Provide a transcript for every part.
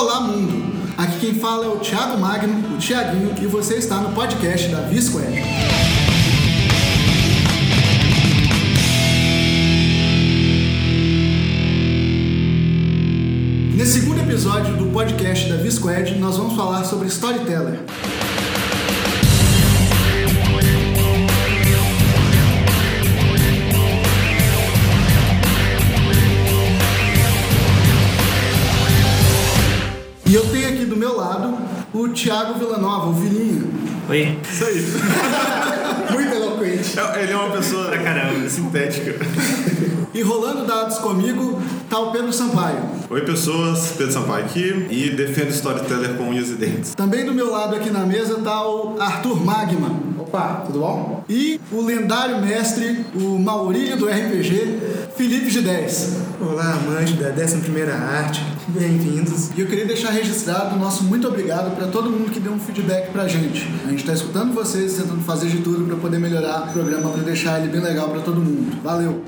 Olá, mundo! Aqui quem fala é o Thiago Magno, o Thiaguinho, e você está no podcast da Visquare. Nesse segundo episódio do podcast da Visquad, nós vamos falar sobre storyteller. O Thiago Villanova, o Vilinho. Oi. Isso aí. Muito eloquente. É- Ele é uma pessoa Pra caramba. sintética. E rolando dados comigo tá o Pedro Sampaio. Oi, pessoas. Pedro Sampaio aqui e defendo storyteller com unhas e dentes. Também do meu lado aqui na mesa tá o Arthur Magma. Opa, tudo bom? E o lendário mestre, o Maurílio do RPG, Felipe de 10. Olá, amantes da 11ª Arte, bem-vindos. E eu queria deixar registrado o nosso muito obrigado para todo mundo que deu um feedback pra gente. A gente está escutando vocês, tentando fazer de tudo para poder melhorar o programa, para deixar ele bem legal para todo mundo. Valeu!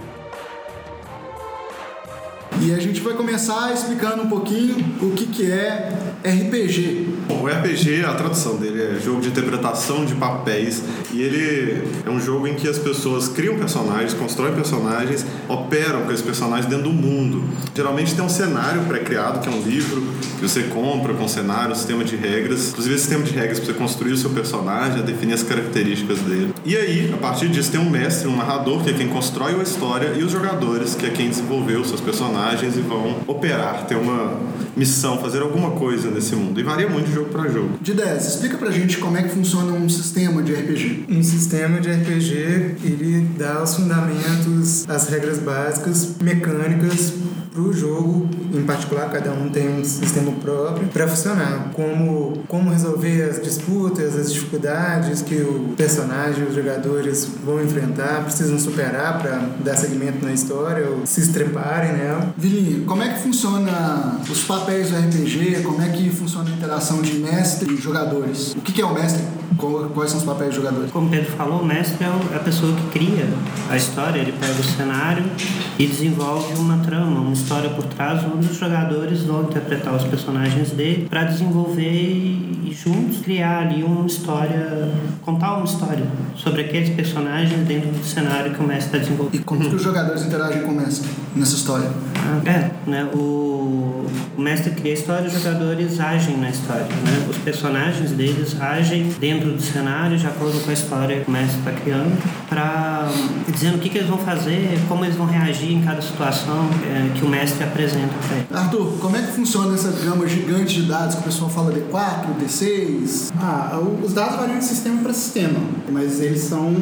E a gente vai começar explicando um pouquinho o que, que é RPG. Bom, o RPG, a tradução dele é jogo de interpretação de papéis e ele é um jogo em que as pessoas criam personagens, constroem personagens, operam com esses personagens dentro do mundo. Geralmente tem um cenário pré-criado, que é um livro que você compra com cenário, sistema de regras. Inclusive, esse sistema de regras para você construir o seu personagem, definir as características dele. E aí, a partir disso, tem um mestre, um narrador, que é quem constrói a história, e os jogadores, que é quem desenvolveu os seus personagens e vão operar, ter uma missão, fazer alguma coisa nesse mundo. E varia muito de jogo para jogo. De 10, explica pra gente como é que funciona um sistema de RPG. Um sistema de RPG, ele dá os fundamentos, as regras básicas, mecânicas para o jogo, em particular, cada um tem um sistema próprio para funcionar. Como, como resolver as disputas, as dificuldades que o personagem, os jogadores vão enfrentar, precisam superar para dar seguimento na história ou se estreparem nela. Vilinho, como é que funciona os papéis do RPG? Como é que funciona a interação de mestre e jogadores? O que, é o mestre? Quais são os papéis dos jogadores? Como o Pedro falou, o mestre é é a pessoa que cria a história, ele pega o cenário e desenvolve uma trama, uma história por trás, onde os jogadores vão interpretar os personagens dele para desenvolver e, e juntos criar ali uma história, contar uma história sobre aqueles personagens dentro do cenário que o mestre está desenvolvendo. E como que os jogadores interagem com o mestre nessa história? É, né? O, o mestre cria a história, os jogadores agem na história, né? Os personagens deles agem dentro do cenário, de acordo com a história que o mestre está criando, para dizendo o que, que eles vão fazer, como eles vão reagir em cada situação é, que o mestre apresenta para eles. Arthur, como é que funciona essa gama gigante de dados que o pessoal fala D4, D6? Ah, os dados variam de sistema para sistema, mas eles são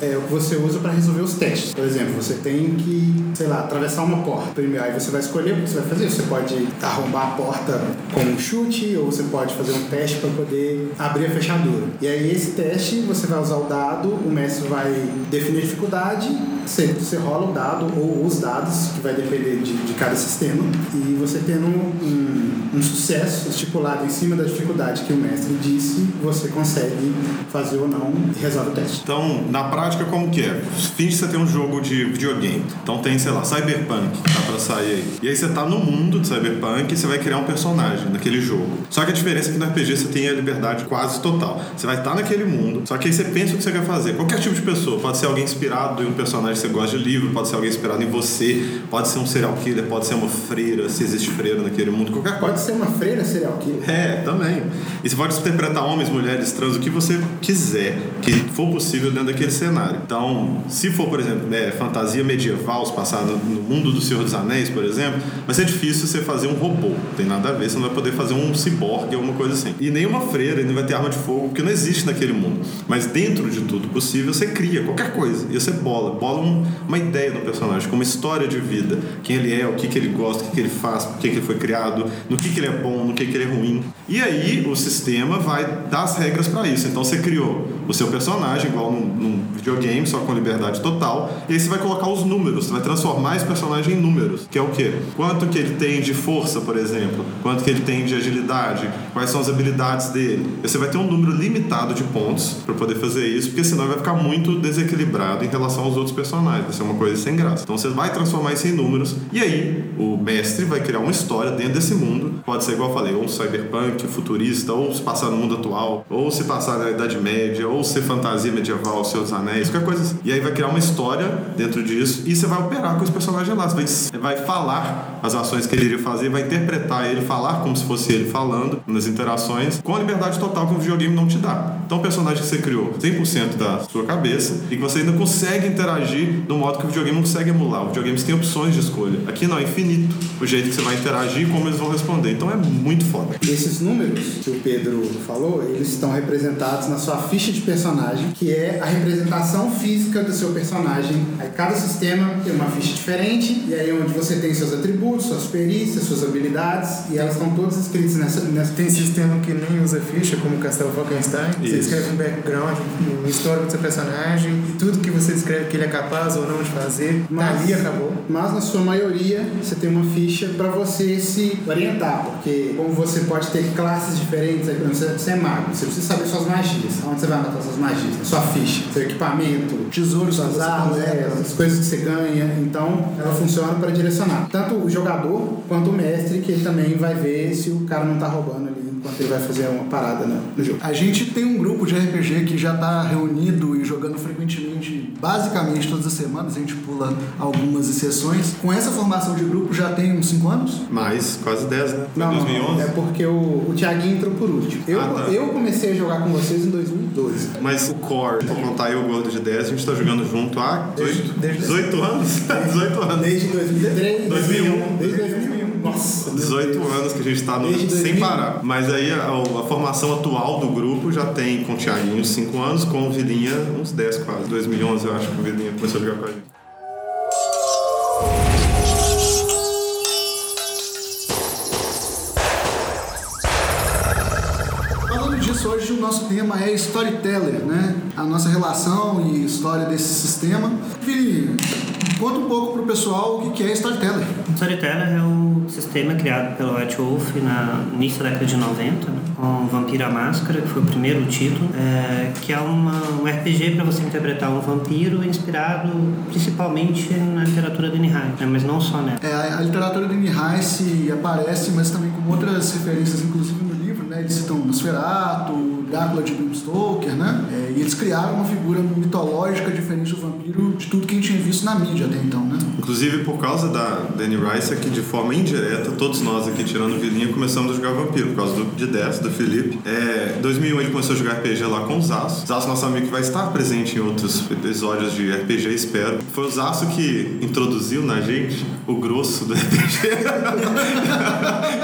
é, o que você usa para resolver os testes. Por exemplo, você tem que, sei lá, atravessar uma porta. Primeiro, aí você vai escolher o que você vai fazer. Você pode arrombar a porta com um chute, ou você pode fazer um teste para poder abrir a fechadura. E aí, esse teste, você vai usar o dado, o mestre vai definir dificuldade, você, rola o dado, ou os dados, que vai depender de, de cada sistema, e você tendo um, um sucesso estipulado em cima da dificuldade que o mestre disse, você consegue fazer ou não e resolve o teste. Então, na prática, como que é? Finge que você tem um jogo de videogame. Então tem, sei lá, Cyberpunk, tá pra sair aí. E aí você tá no mundo de Cyberpunk e você vai criar um personagem naquele jogo. Só que a diferença é que no RPG você tem a liberdade quase total. Você vai estar naquele mundo, só que aí você pensa o que você quer fazer. Qualquer tipo de pessoa. Pode ser alguém inspirado em um personagem que você gosta de livro, pode ser alguém inspirado em você, pode ser um serial killer, pode ser uma freira, se existe freira naquele mundo, qualquer coisa. Pode ser uma freira serial killer. É, também. E você pode interpretar homens, mulheres, trans, o que você quiser, que for possível dentro daquele cenário. Então, se for, por exemplo, né, fantasia medieval, se passar no, no mundo do Senhor dos Anéis, por exemplo, vai ser difícil você fazer um robô. Não tem nada a ver, você não vai poder fazer um ciborgue alguma coisa assim. E nenhuma freira, não vai ter arma de fogo, porque não existe naquele mundo. Mas dentro de tudo possível, você cria qualquer coisa. E você bola. Bola um- uma ideia do personagem, com uma história de vida. Quem ele é, o que, que ele gosta, o que, que ele faz, por que, que ele foi criado, no que, que ele é bom, no que, que ele é ruim. E aí, o sistema vai dar as regras para isso. Então, você criou o seu personagem, igual num, num videogame, só com liberdade total. E aí, você vai colocar os números. Você vai transformar esse personagem em números. Que é o quê? Quanto que ele tem de força, por exemplo. Quanto que ele tem de agilidade. Quais são as habilidades dele. Você vai ter um número limitado de pontos para poder fazer isso, porque senão vai ficar muito desequilibrado em relação aos outros personagens. Vai ser uma coisa sem graça. Então você vai transformar isso em números e aí o mestre vai criar uma história dentro desse mundo Pode ser igual eu falei, ou cyberpunk, futurista, ou se passar no mundo atual, ou se passar na Idade Média, ou ser fantasia medieval, Senhor dos Anéis, qualquer coisa assim. E aí vai criar uma história dentro disso e você vai operar com os personagens lá. Você vai falar as ações que ele iria fazer, vai interpretar ele, falar como se fosse ele falando nas interações, com a liberdade total que o videogame não te dá. Então, o personagem que você criou 100% da sua cabeça e que você ainda consegue interagir do modo que o videogame não consegue emular. O videogame tem opções de escolha. Aqui não, é infinito o jeito que você vai interagir e como eles vão responder. Então, é muito foda. Esses números que o Pedro falou, eles estão representados na sua ficha de personagem, que é a representação física do seu personagem. Aí cada sistema tem uma ficha diferente, e aí onde você tem seus atributos, suas perícias, suas habilidades, e elas estão todas escritas nessa, nessa Tem sistema que nem usa ficha, como Castelo Falkenstein. Você Isso. escreve um background, um histórico do seu personagem, e tudo que você descreve que ele é capaz ou não de fazer, Mas- dali acabou. Mas na sua maioria você tem uma ficha para você se orientar, porque como você pode ter classes diferentes, você, você é mago, você precisa saber suas magias, onde você vai matar suas magias, sua ficha, seu equipamento, Tesouros suas você armas, é, as coisas que você ganha, então ela funciona para direcionar tanto o jogador quanto o mestre, que ele também vai ver se o cara não tá roubando ali enquanto ele vai fazer uma parada no, no jogo. A gente tem um grupo de RPG que já está reunido e jogando frequentemente, basicamente todas as semanas, a gente pula algumas exceções. Com essa formação de grupo já tem uns 5 anos? Mais, quase 10, né? Foi Não, 2011. é porque o, o Thiaguinho entrou por último. Eu, Ah, tá. eu comecei a jogar com vocês em 2012. Mas o core, vou contar eu, o Gordo de 10, a gente tá jogando junto há 18, Desde- 18 anos. 18 anos. Desde 2003, 2001. Desde 2001. Nossa, meu 18 Deus. anos que a gente tá no, Desde sem 2000. parar. Mas aí a, a formação atual do grupo já tem com o Thiaguinho 5 anos, com o Vilinha uns 10 quase. 2011 eu acho que o Vilinha começou a jogar com a gente. Falando disso, hoje o nosso tema é storyteller, né? A nossa relação e história desse sistema. Vini, conta um pouco pro pessoal o que é storyteller. Storyteller é um sistema criado pelo White Wolf na no início da década de 90, né, com Vampiro à Máscara, que foi o primeiro título, é, que é uma, um RPG para você interpretar um vampiro inspirado principalmente na literatura do Nihai, né, mas não só nela. É, a, a literatura de Nihaise aparece, mas também com outras referências, inclusive no livro, né? Eles citam Nosferatu, Drácula de Bram Stoker, né? É, e eles criaram uma figura mitológica diferente do vampiro de tudo que a gente tinha visto na mídia até então, né? Inclusive, por causa da Danny Rice, aqui de forma indireta, todos nós aqui tirando o Vilinha começamos a jogar Vampiro, por causa do, de 10, do Felipe. É, 2001 ele começou a jogar RPG lá com o Zaço. Zaço, nosso amigo, que vai estar presente em outros episódios de RPG, espero. Foi o Zaço que introduziu na gente o grosso do RPG.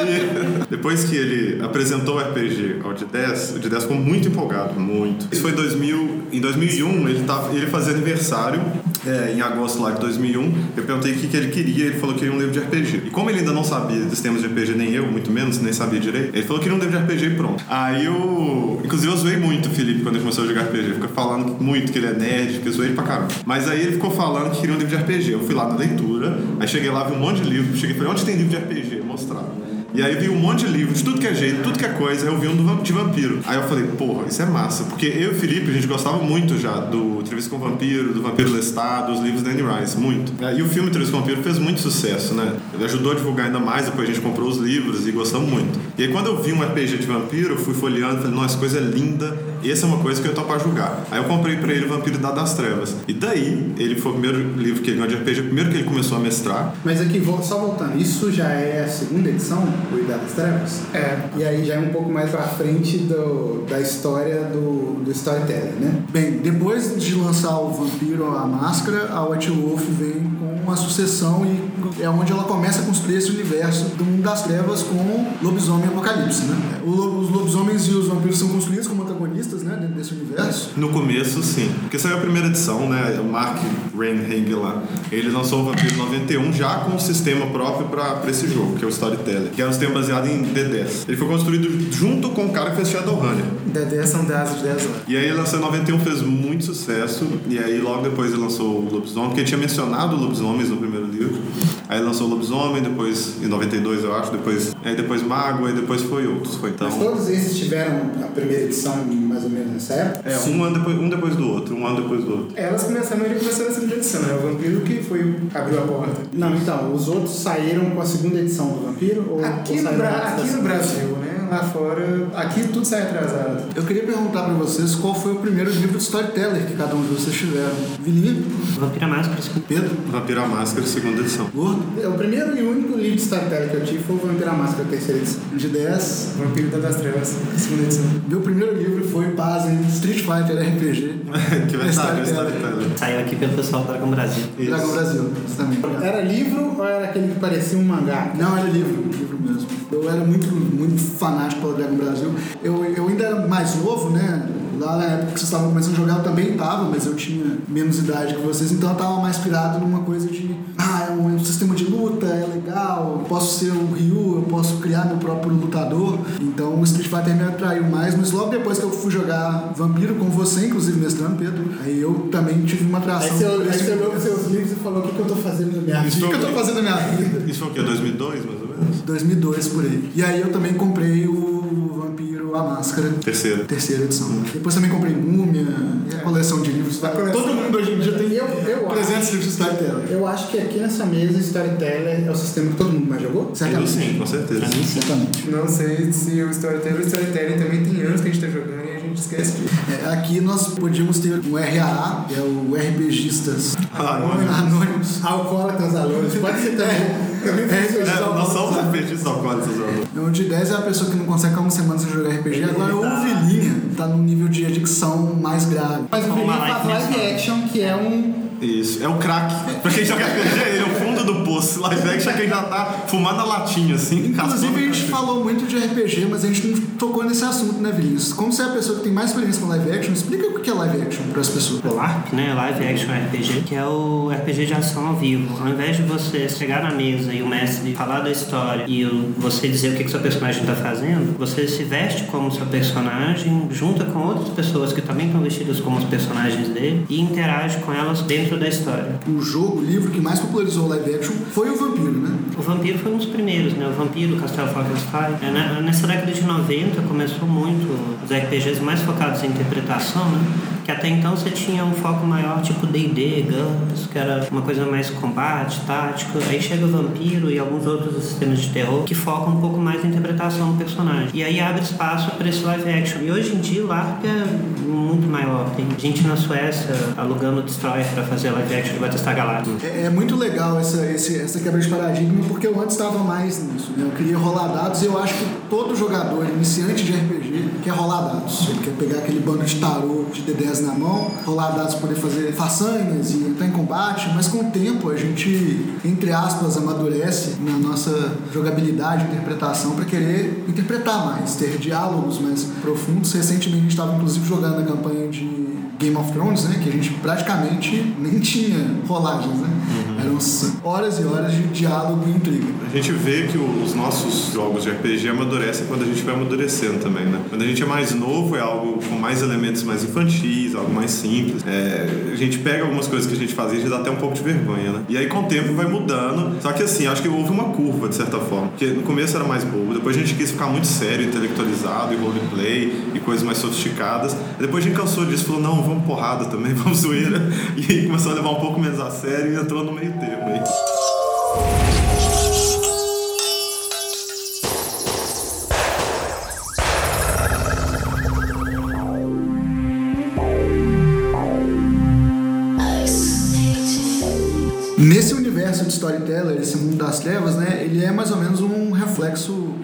e depois que ele apresentou o RPG ao de 10, o de 10 ficou muito empolgado, muito. Isso foi em 2000, em 2001, ele, tava, ele fazia aniversário, é, em agosto lá de 2001. Eu perguntei o que, que ele queria, ele falou que queria um livro de RPG. E como ele ainda não sabia dos temas de RPG, nem eu, muito menos, nem sabia direito, ele falou que queria um livro de RPG e pronto. Aí eu. Inclusive eu zoei muito o Felipe quando ele começou a jogar RPG. Fica falando muito que ele é nerd, que eu zoei pra caramba. Mas aí ele ficou falando que queria um livro de RPG. Eu fui lá na leitura, aí cheguei lá, vi um monte de livro, cheguei e falei, onde tem livro de RPG? Mostrar. E aí vi um monte de livros, de tudo que é jeito, tudo que é coisa. Eu vi um de vampiro. Aí eu falei, porra, isso é massa. Porque eu e o Felipe, a gente gostava muito já do Entrevista com o Vampiro, do Vampiro Lestat, dos livros da Anne Rice, muito. É, E o filme Entrevista com o Vampiro fez muito sucesso, né? Ele ajudou a divulgar ainda mais, depois a gente comprou os livros e gostamos muito. E aí quando eu vi um RPG de vampiro, eu fui folheando e falei, nossa, coisa linda. Essa é uma coisa que eu tô pra julgar. Aí eu comprei pra ele Vampiro da das Trevas. E daí, ele foi o primeiro livro que ele ganhou de RPG, primeiro que ele começou a mestrar. Mas aqui, só voltando, isso já é a segunda edição, o Idade das Trevas? É. E aí já é um pouco mais pra frente do, da história do, do storytelling, né? Bem, depois de lançar o Vampiro a Máscara, a White Wolf vem com uma sucessão e é onde ela começa a construir esse universo do mundo das trevas com lobisomem e apocalipse, né? O Os lobisomens e os vampiros são construídos como antagonistas, né, dentro desse universo. No começo, sim. Porque saiu a primeira edição, né? O Mark Reinhage lá. Ele lançou o Vampiro 91 já com um sistema próprio pra, pra esse jogo, que é o Storyteller. Que era um sistema baseado em D10. Ele foi construído junto com o cara que fez Shadowrunner. Da 10 são 10 de 10 lá. E aí ele lançou em 91, fez muito sucesso. E aí logo depois ele lançou o Lobisomem, porque ele tinha mencionado lobisomens no primeiro livro. Aí lançou Lobisomem, depois em 92 eu acho, depois, aí depois Mago, aí depois foi outros. Foi então. Mas todos esses tiveram a primeira edição mais ou menos nessa época? É, um ano, depois, um depois do outro, um ano depois do outro. Elas começaram, ele começou na segunda edição, né? O Vampiro que foi, abriu a porta. Não, então, os outros saíram com a segunda edição do Vampiro? Ou, Aqui, ou no, Bra- aqui no? Brasil, né? Lá fora, aqui tudo sai atrasado. Eu queria perguntar pra vocês qual foi o primeiro livro de storyteller que cada um de vocês tiveram. Vilinha, Vampira Máscara, Pedro, Vampiro à Máscara, segunda edição. Gordo, É, O primeiro e único livro de storytelling que eu tive foi o Vampiro à Máscara, terceira edição. de 10. Vampiro da das Trevas, segunda edição. Meu primeiro livro foi Pazem, Street Fighter RPG. que vai estar Storyteller. Storyteller. Saiu aqui pelo pessoal do Dragão Brasil. Dragão Brasil, justamente. Era livro ou era aquele que parecia um mangá? Não, era livro, livro mesmo. Eu era muito, muito fanático pelo Dragon Brasil. Eu, eu ainda era mais novo, né? Lá na época que vocês estavam começando a jogar, eu também estava, mas eu tinha menos idade que vocês, então eu estava mais pirado numa coisa de. Ah, é um, é um sistema de luta, é legal, eu posso ser o Ryu, eu posso criar meu próprio lutador. Então o Street Fighter me atraiu mais, mas logo depois que eu fui jogar Vampiro com você, inclusive mestrando, Pedro, aí eu também tive uma atração. aí você olhou seus livros e falou: o que, que eu tô fazendo na minha O vida? que, que eu tô fazendo na minha vida? Isso foi o quê? 2002, mais ou menos? 2002 por aí. E aí eu também comprei o Vampiro A Máscara, Terceira. terceira edição. Depois também comprei Múmia, a coleção de livros. Todo mundo hoje em dia tem Eu- eu acho. 300 livros de storytelling. Eu acho que aqui nessa mesa, Storyteller é o sistema que todo mundo mais jogou. Eu Certamente. sim, com certeza. Mim, sim. Certamente. Não sei se o Storyteller, o Storytelling também tem anos que a gente tá jogando e a gente esquece disso. É, aqui nós podíamos ter um RAA, que é o RPGistas Ah. Anônimos. Alcoólatras Alônicos. Pode ser também. É. É, nós somos RPGs alcoólicos. O de 10 é a pessoa que não consegue ficar uma semana sem jogar RPG. Agora o Vilinha tá num nível de adicção mais grave. Mas o live faz live mensal. action, que é um. Isso, é o crack. Pra quem joga RPG, ele é o fundo do poço. Live action é quem já tá fumando a latinha, assim. Inclusive a gente falou muito de RPG, mas a gente não tocou nesse assunto, né, Vilinhos? Como você é a pessoa que tem mais experiência com live action, explica o que é live action para as pessoas. O LARP, né? Live Action RPG, que é o RPG de ação ao vivo. Ao invés de você chegar na mesa e o mestre falar da história e o- você dizer o que, que seu personagem está fazendo, você se veste como seu personagem, junta com outras pessoas que também estão vestidas como os personagens dele e interage com elas dentro da história. O jogo, o livro que mais popularizou o live action foi o Vampiro, né? O Vampiro foi um dos primeiros, né? O Vampiro, Castelo Falkenstein. É, né? Nessa década de 90 começou muito os RPGs mais focados em interpretação, né? Que até então você tinha um foco maior, tipo D&D, GURPS, que era uma coisa mais combate, tático. Aí chega o Vampiro e alguns outros sistemas de terror que focam um pouco mais na interpretação do personagem. E aí abre espaço para esse live action. E hoje em dia o LARP é muito maior. Tem gente na Suécia alugando Destroyer para fazer live action de Battlestar Galactica. É, é muito legal essa, esse- essa quebra de paradigma, porque eu antes estava mais nisso, né? Eu queria rolar dados e eu acho que todo jogador iniciante de RPG quer rolar dados. Ele quer pegar aquele bando de tarô de D10 na mão, rolar dados poder fazer façanhas e entrar em combate, mas com o tempo a gente, entre aspas, amadurece na nossa jogabilidade, interpretação, para querer interpretar mais, ter diálogos mais profundos. Recentemente a gente estava inclusive jogando a campanha de Game of Thrones, né? Que a gente praticamente nem tinha rolagens, né? Eram s- horas e horas de diálogo e intriga. A gente vê que os nossos jogos de RPG amadurecem quando a gente vai amadurecendo também, né? Quando a gente é mais novo, é algo com mais elementos mais infantis, algo mais simples. É, a gente pega algumas coisas que a gente fazia e já dá até um pouco de vergonha, né? E aí com o tempo vai mudando. Só que assim, acho que houve uma curva, de certa forma. Porque no começo era mais bobo, depois a gente quis ficar muito sério, intelectualizado, e roleplay, e coisas mais sofisticadas. Depois a gente cansou disso, falou, não, vamos porrada também, vamos zoeira. E aí começou a levar um pouco menos a sério e entrou no meio termo aí. Nesse universo de storyteller, esse mundo das trevas, né? Ele é mais ou menos um reflexo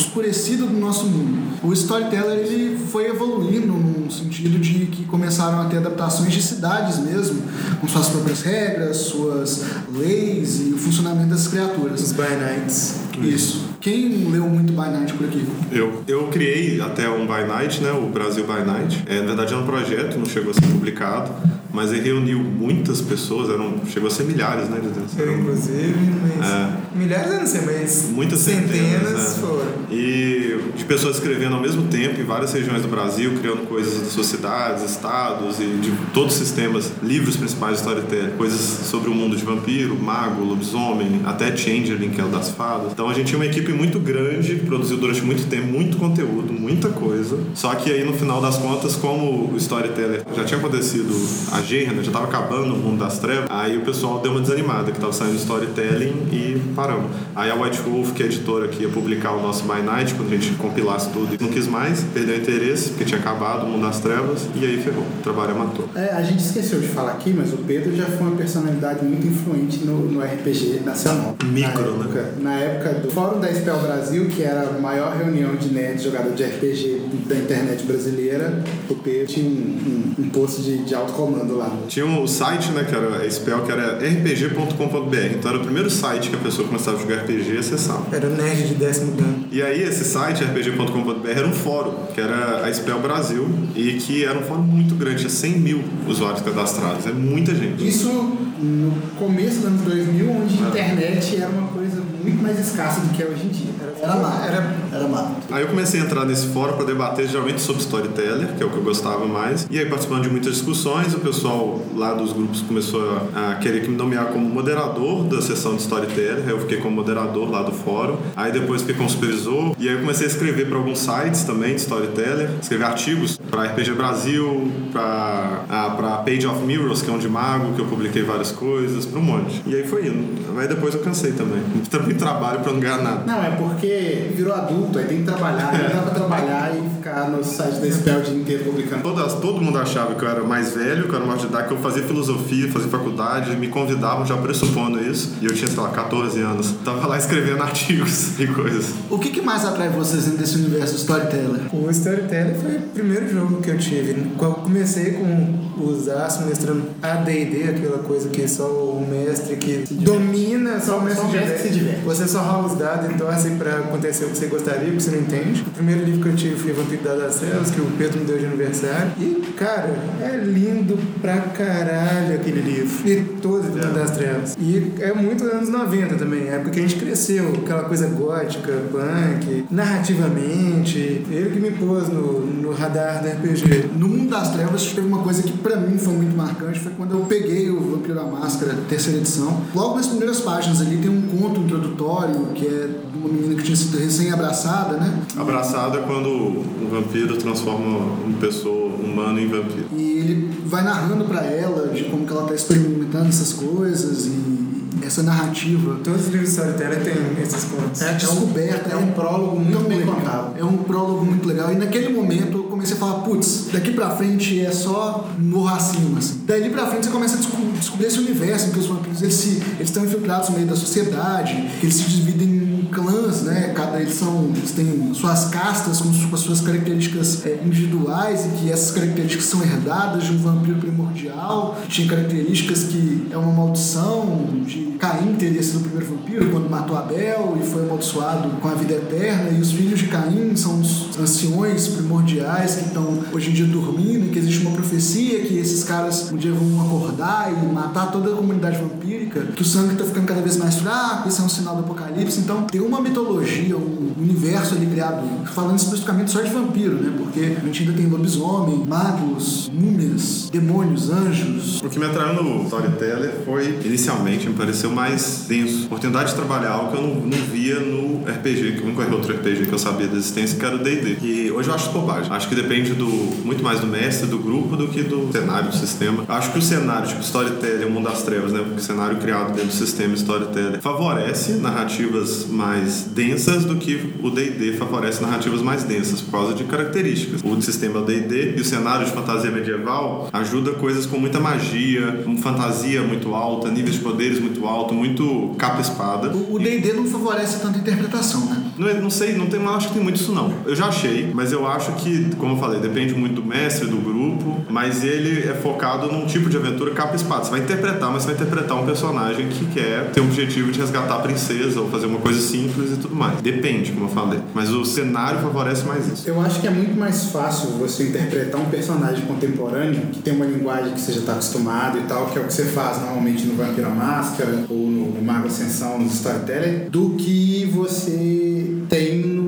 obscurecido do nosso mundo. O storyteller ele foi evoluindo no sentido de que começaram a ter adaptações de cidades mesmo, com suas próprias regras, suas leis e o funcionamento das criaturas. Os By Nights. Isso. Quem leu muito By Night por aqui? Eu, eu criei até um By Night, né? O Brasil By Night. É, na verdade, é um projeto, não chegou a ser publicado, mas ele reuniu muitas pessoas, eram, chegou a ser milhares, né? de- Eu, inclusive, mas. É. Milhares eu não sei, mas. Muitas centenas, centenas, né? foram. E tipo, pessoas escrevendo ao mesmo tempo em várias regiões do Brasil, criando coisas das suas cidades, estados e de todos os sistemas, livros principais de storytelling, coisas sobre o mundo de vampiro, mago, lobisomem, até Changeling, que é o das fadas. Então a gente tinha uma equipe muito grande, que produziu durante muito tempo muito conteúdo, muita coisa. Só que aí no final das contas, como o storyteller já tinha acontecido a Gerna, já estava acabando o mundo das trevas, aí o pessoal deu uma desanimada, que estava saindo storytelling e paramos. Aí a White Wolf, que é a editora que ia publicar o nosso By Night, quando a gente compilasse tudo, não quis mais, perdeu interesse, porque tinha acabado o mundo das trevas, e aí ferrou. O trabalho matou. É, a gente esqueceu de falar aqui, mas o Pedro já foi uma personalidade muito influente no, no RPG nacional. Micro, na né? época, Na época do Fórum da Spell Brasil, que era a maior reunião de nerds jogador de RPG da internet brasileira, o Pedro tinha um, um, um posto de, de alto comando lá. Tinha o site, né, que era a spell, que era rpg.com.br. Então era o primeiro site que a pessoa começava a jogar RPG e acessava. Era nerd de décimo dano. E aí esse site, rpg.com.br, era um fórum, que era a Spell Brasil, e que era um fórum muito grande, tinha 100 mil usuários cadastrados. É muita gente. Isso no começo dos anos 2000, onde a É. internet era uma coisa muito mais escassa do que é hoje em dia. Era mato. Era- Era mato. Aí eu comecei a entrar nesse fórum para debater geralmente sobre storyteller, que é o que eu gostava mais. E aí participando de muitas discussões, o pessoal lá dos grupos começou a, a querer que me nomear como moderador da sessão de storyteller. Aí eu fiquei como moderador lá do fórum. Aí depois fiquei como supervisor. E aí eu comecei a escrever para alguns sites também de storyteller, escrever artigos para RPG Brasil, para para Page of Mirrors, que é um de mago, que eu publiquei várias coisas, para um monte. E aí foi indo. Aí depois eu cansei também. Também trabalho para não ganhar nada. Não, é porque virou adulto, aí tem que trabalhar, não dá pra trabalhar e ficar no site da Spell o dia inteiro publicando. Todas, todo mundo achava que eu era mais velho, que eu era maior de idade, que eu fazia filosofia, fazia faculdade, me convidavam já pressupondo isso. E eu tinha, sei lá, 14 anos. Tava lá escrevendo artigos e coisas. O que, que mais atrai vocês dentro desse universo do storyteller? O Storyteller foi o primeiro jogo que eu tive. Quando eu comecei com os aços mestrando AD&D, aquela coisa que só o mestre que domina, só o mestre, Só o mestre se diverte. Você só rola os dados e torce pra acontecer o que você gostaria, porque você não entende. O primeiro livro que eu tive foi Vampiro das Trevas, que o Pedro me deu de aniversário. E, cara, é lindo pra caralho aquele livro. E todo Vampiro das Trevas. E é muito anos 90 também, a época que a gente cresceu, aquela coisa gótica, punk, narrativamente. Ele que me pôs no, no radar do RPG. No mundo das trevas teve uma coisa que pra mim foi muito marcante, foi quando eu peguei o Vampiro da Máscara, terceira edição. Logo nas primeiras páginas ali tem um conto introdutório que é de uma menina que tinha sido recém-abraçada, né? Abraçado é quando um vampiro transforma uma pessoa humana em vampiro. E ele vai narrando pra ela de como que ela tá experimentando essas coisas e essa narrativa. Todos os livros de storyteller têm esses contos. É descoberta, é um prólogo muito bem legal. contado. É um prólogo muito legal. E naquele momento eu comecei a falar, putz, daqui pra frente é só morro acima. Assim. Daí pra frente você começa a desco- descobrir esse universo em que os vampiros eles se- eles estão infiltrados no meio da sociedade, que eles se dividem em clãs, né? Cada eles são, eles têm suas castas com, su- com as suas características é, individuais e que essas características são herdadas de um vampiro primordial. Tinha características que é uma maldição de Caim teria sido o primeiro vampiro quando matou Abel e foi amaldiçoado com a vida eterna. E os filhos de Caim são os anciões primordiais que estão hoje em dia dormindo e que existe uma profecia que esses caras um dia vão acordar e matar toda a comunidade vampírica, que o sangue está ficando cada vez mais fraco, isso é um sinal do apocalipse. Então tem uma mitologia, um universo ali criado, falando especificamente só de vampiro, né? Porque a gente ainda tem lobisomem, magos, múmias, demônios, anjos. O que me atraiu no Storyteller foi, inicialmente, me pareceu mais denso. Oportunidade de trabalhar algo que eu não, não via no RPG, que nunca era outro RPG que eu sabia da existência, que era o D&D. E hoje eu acho bobagem. Acho que depende do, muito mais do mestre, do grupo, do que do cenário, do sistema. Acho que o cenário, tipo Storyteller, o Mundo das Trevas, né? Porque o cenário criado dentro do sistema Storyteller favorece narrativas mais densas do que o D&D favorece narrativas mais densas, por causa de características. O sistema é D&D e o cenário de fantasia medieval ajuda coisas com muita magia, fantasia muito alta, níveis de poderes muito alto, muito capa-espada. O D&D não favorece tanta interpretação, né? Não, não sei, não tem, não acho que tem muito isso não. Eu já achei, mas eu acho que, como eu falei, depende muito do mestre, do grupo, mas ele é focado num tipo de aventura capa e espada. Você vai interpretar, mas você vai interpretar um personagem que quer ter o objetivo de resgatar a princesa ou fazer uma coisa simples e tudo mais. Depende, como eu falei. Mas o cenário favorece mais isso. Eu acho que é muito mais fácil você interpretar um personagem contemporâneo que tem uma linguagem que você já está acostumado e tal, que é o que você faz normalmente no Vampiro à Máscara ou no Mago Ascensão, no Storyteller, do que você tem no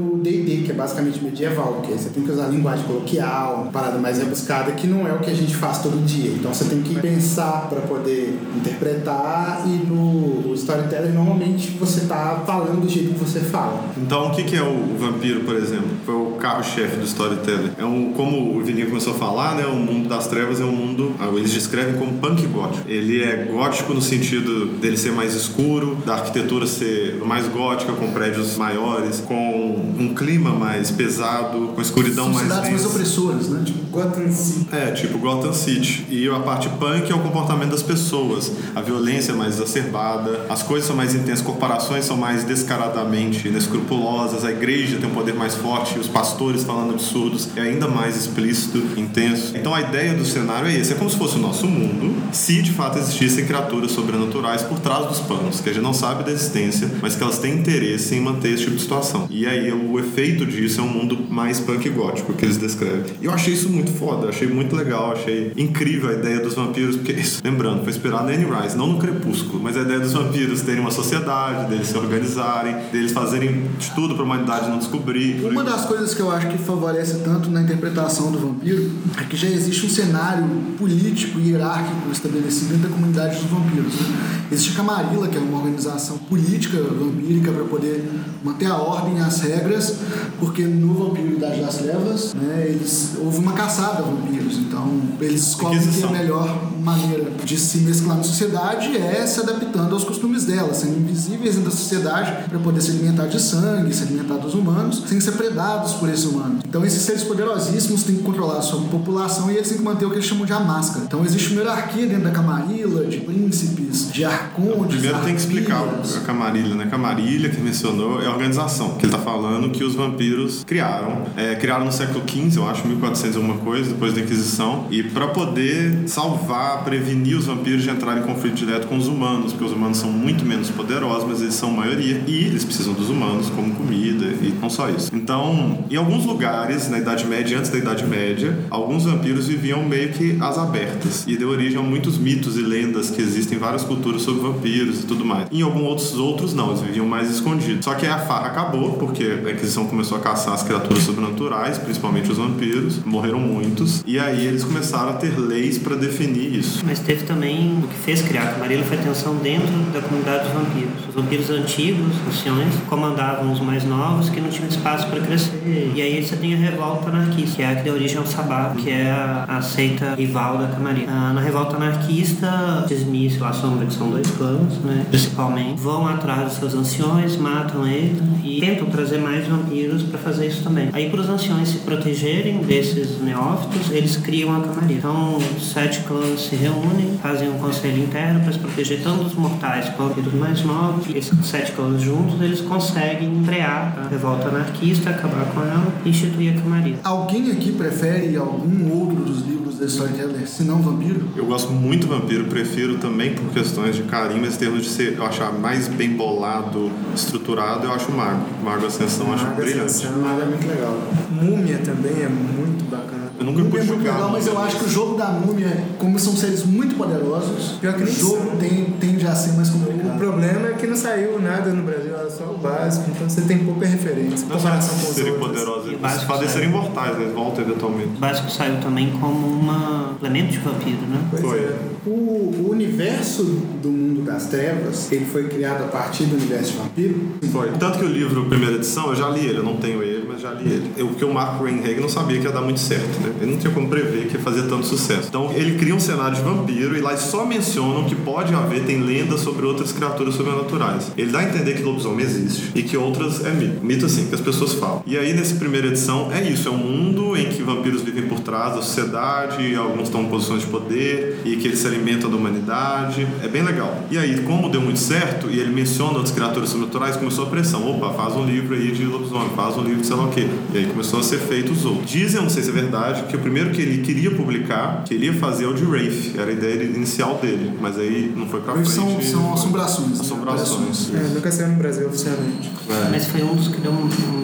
que é basicamente medieval, que você tem que usar linguagem coloquial, uma parada mais rebuscada, que não é o que a gente faz todo dia. Então você tem que pensar para poder interpretar e no storytelling normalmente você tá falando do jeito que você fala. Então, o que, que é o vampiro, por exemplo? Foi o carro-chefe do storytelling. É um, como o Vilinho começou a falar, né? O mundo das trevas é um mundo, ah, eles descrevem como punk gótico. Ele é gótico no sentido dele ser mais escuro, da arquitetura ser mais gótica, com prédios maiores, com um clima mais pesado, com escuridão São mais cidades mais opressoras, né? Tipo, Gotham City. É, tipo Gotham City. E a parte punk é o comportamento das pessoas. A violência é mais exacerbada, as coisas são mais intensas, corporações são mais descaradamente inescrupulosas, a igreja tem um poder mais forte, os pastores falando absurdos é ainda mais explícito, intenso. Então a ideia do cenário é esse: é como se fosse o nosso mundo, se de fato existissem criaturas sobrenaturais por trás dos panos, que a gente não sabe da existência, mas que elas têm interesse em manter esse tipo de situação. E aí o efeito disso é um mundo mais punk gótico que eles descrevem. E eu achei isso muito foda, achei muito legal, achei incrível a ideia dos vampiros, porque isso, lembrando, foi inspirado em Anne Rice, não no Crepúsculo, mas a ideia dos vampiros terem uma sociedade, deles se organizarem, deles fazerem de tudo pra humanidade não descobrir. Uma das coisas que eu acho que favorece tanto na interpretação do vampiro é que já existe um cenário político e hierárquico estabelecido dentro da comunidade dos vampiros. né? Existe a Camarilla, que é uma organização política vampírica para poder manter a ordem e as regras, porque no Vampiro Idade das Trevas, né, eles, houve uma caçada a vampiros, então eles descobrem que Inquisição. melhor maneira de se mesclar na sociedade é se adaptando aos costumes dela, sendo invisíveis dentro da sociedade para poder se alimentar de sangue, se alimentar dos humanos, sem ser predados por esses humanos. Então esses seres poderosíssimos têm que controlar a sua população e eles têm que manter o que eles chamam de a máscara. Então existe uma hierarquia dentro da Camarilla, de príncipes, de arcontes, Primeiro tem que explicar a Camarilha, né? Camarilha, que mencionou, é a organização que ele tá falando que os vampiros criaram. É, criaram no século XV, eu acho, 1400 e alguma coisa, depois da Inquisição. E para poder salvar, prevenir os vampiros de entrarem em conflito direto com os humanos, porque os humanos são muito menos poderosos, mas eles são maioria. E eles precisam dos humanos como comida e não só isso. Então, em alguns lugares, na Idade Média antes da Idade Média, alguns vampiros viviam meio que às abertas. E deu origem a muitos mitos e lendas que existem em várias culturas sobre vampiros e tudo mais. Em alguns outros, outros não, eles viviam mais escondidos. Só que a fa- acabou, porque a Inquisição começou a caçar as criaturas sobrenaturais, principalmente os vampiros, morreram muitos, e aí eles começaram a ter leis para definir isso. Mas teve também o que fez criar a Camarilla foi a tensão dentro da comunidade dos vampiros. Os vampiros antigos, anciões, comandavam os mais novos que não tinham espaço para crescer. E aí você tem a revolta anarquista, que é a que deu origem ao Sabá, que é a, seita rival da Camarilla. Ah, na revolta anarquista, Dismiss e Sombra, que são dois clãs, né, principalmente, vão atrás dos seus anciões, matam eles e tentam trazer mais vampiros para fazer isso também. Aí, para os anciões se protegerem desses neófitos, eles criam a Camarilla. Então, sete clãs se reúnem, fazem um conselho interno para se proteger tanto dos mortais quanto dos mais novos. E esses sete clãs juntos, eles conseguem frear a revolta anarquista, acabar com ela e instituir a Camarilla. Alguém aqui prefere algum outro dos livros da Storyteller, se não Vampiro? Eu gosto muito do vampiro, prefiro também por questões de carinho, mas em termos de ser, eu achar mais bem bolado, estruturado, eu acho o Mago. Mago Ascensão eu acho Mago brilhante. Ascensão. Nada é muito legal. Múmia também é muito bacana. Eu nunca pude é muito jogar. legal, mas eu acho que o jogo da múmia, como são seres muito poderosos, Pior que o jogo tem, tende a ser mais O complicado. problema é que não saiu nada no Brasil, era só o básico, então você tem pouca referência. Não comparação com os serem outros. poderosos. Eles básico podem ser imortais, né? eles voltam eventualmente. O básico saiu também como uma elemento de vampiro, né? Pois Foi. é. O, o universo do mundo das trevas, ele foi criado a partir do universo de vampiro. Foi. Tanto que o livro, primeira edição, eu já li ele, eu não tenho ele, mas já li ele. Eu, porque o Mark Reinhage não sabia que ia dar muito certo, né? Ele não tinha como prever que ia fazer tanto sucesso. Então ele cria um cenário de vampiro e lá só mencionam que pode haver, tem lendas sobre outras criaturas sobrenaturais. Ele dá a entender que lobisomem existe e que outras é mito. Mito assim, que as pessoas falam. E aí nessa primeira edição é isso, é um mundo em que vampiros vivem por trás da sociedade, alguns estão em posições de poder e que eles se alimentam da humanidade. É bem legal. E aí, como deu muito certo e ele menciona outras criaturas sobrenaturais, começou a pressão. Opa, faz um livro aí de lobisomem, faz um livro de sei o quê. E aí começou a ser feito os outros. Dizem, eu não sei se é verdade, que o primeiro que ele queria publicar, que ele ia fazer é o de Wraith. Era a ideia inicial dele, mas aí não foi pra frente. são, são assombrações. né? Assombrações. É, nunca saiu no Brasil oficialmente. É. Mas foi um dos que deu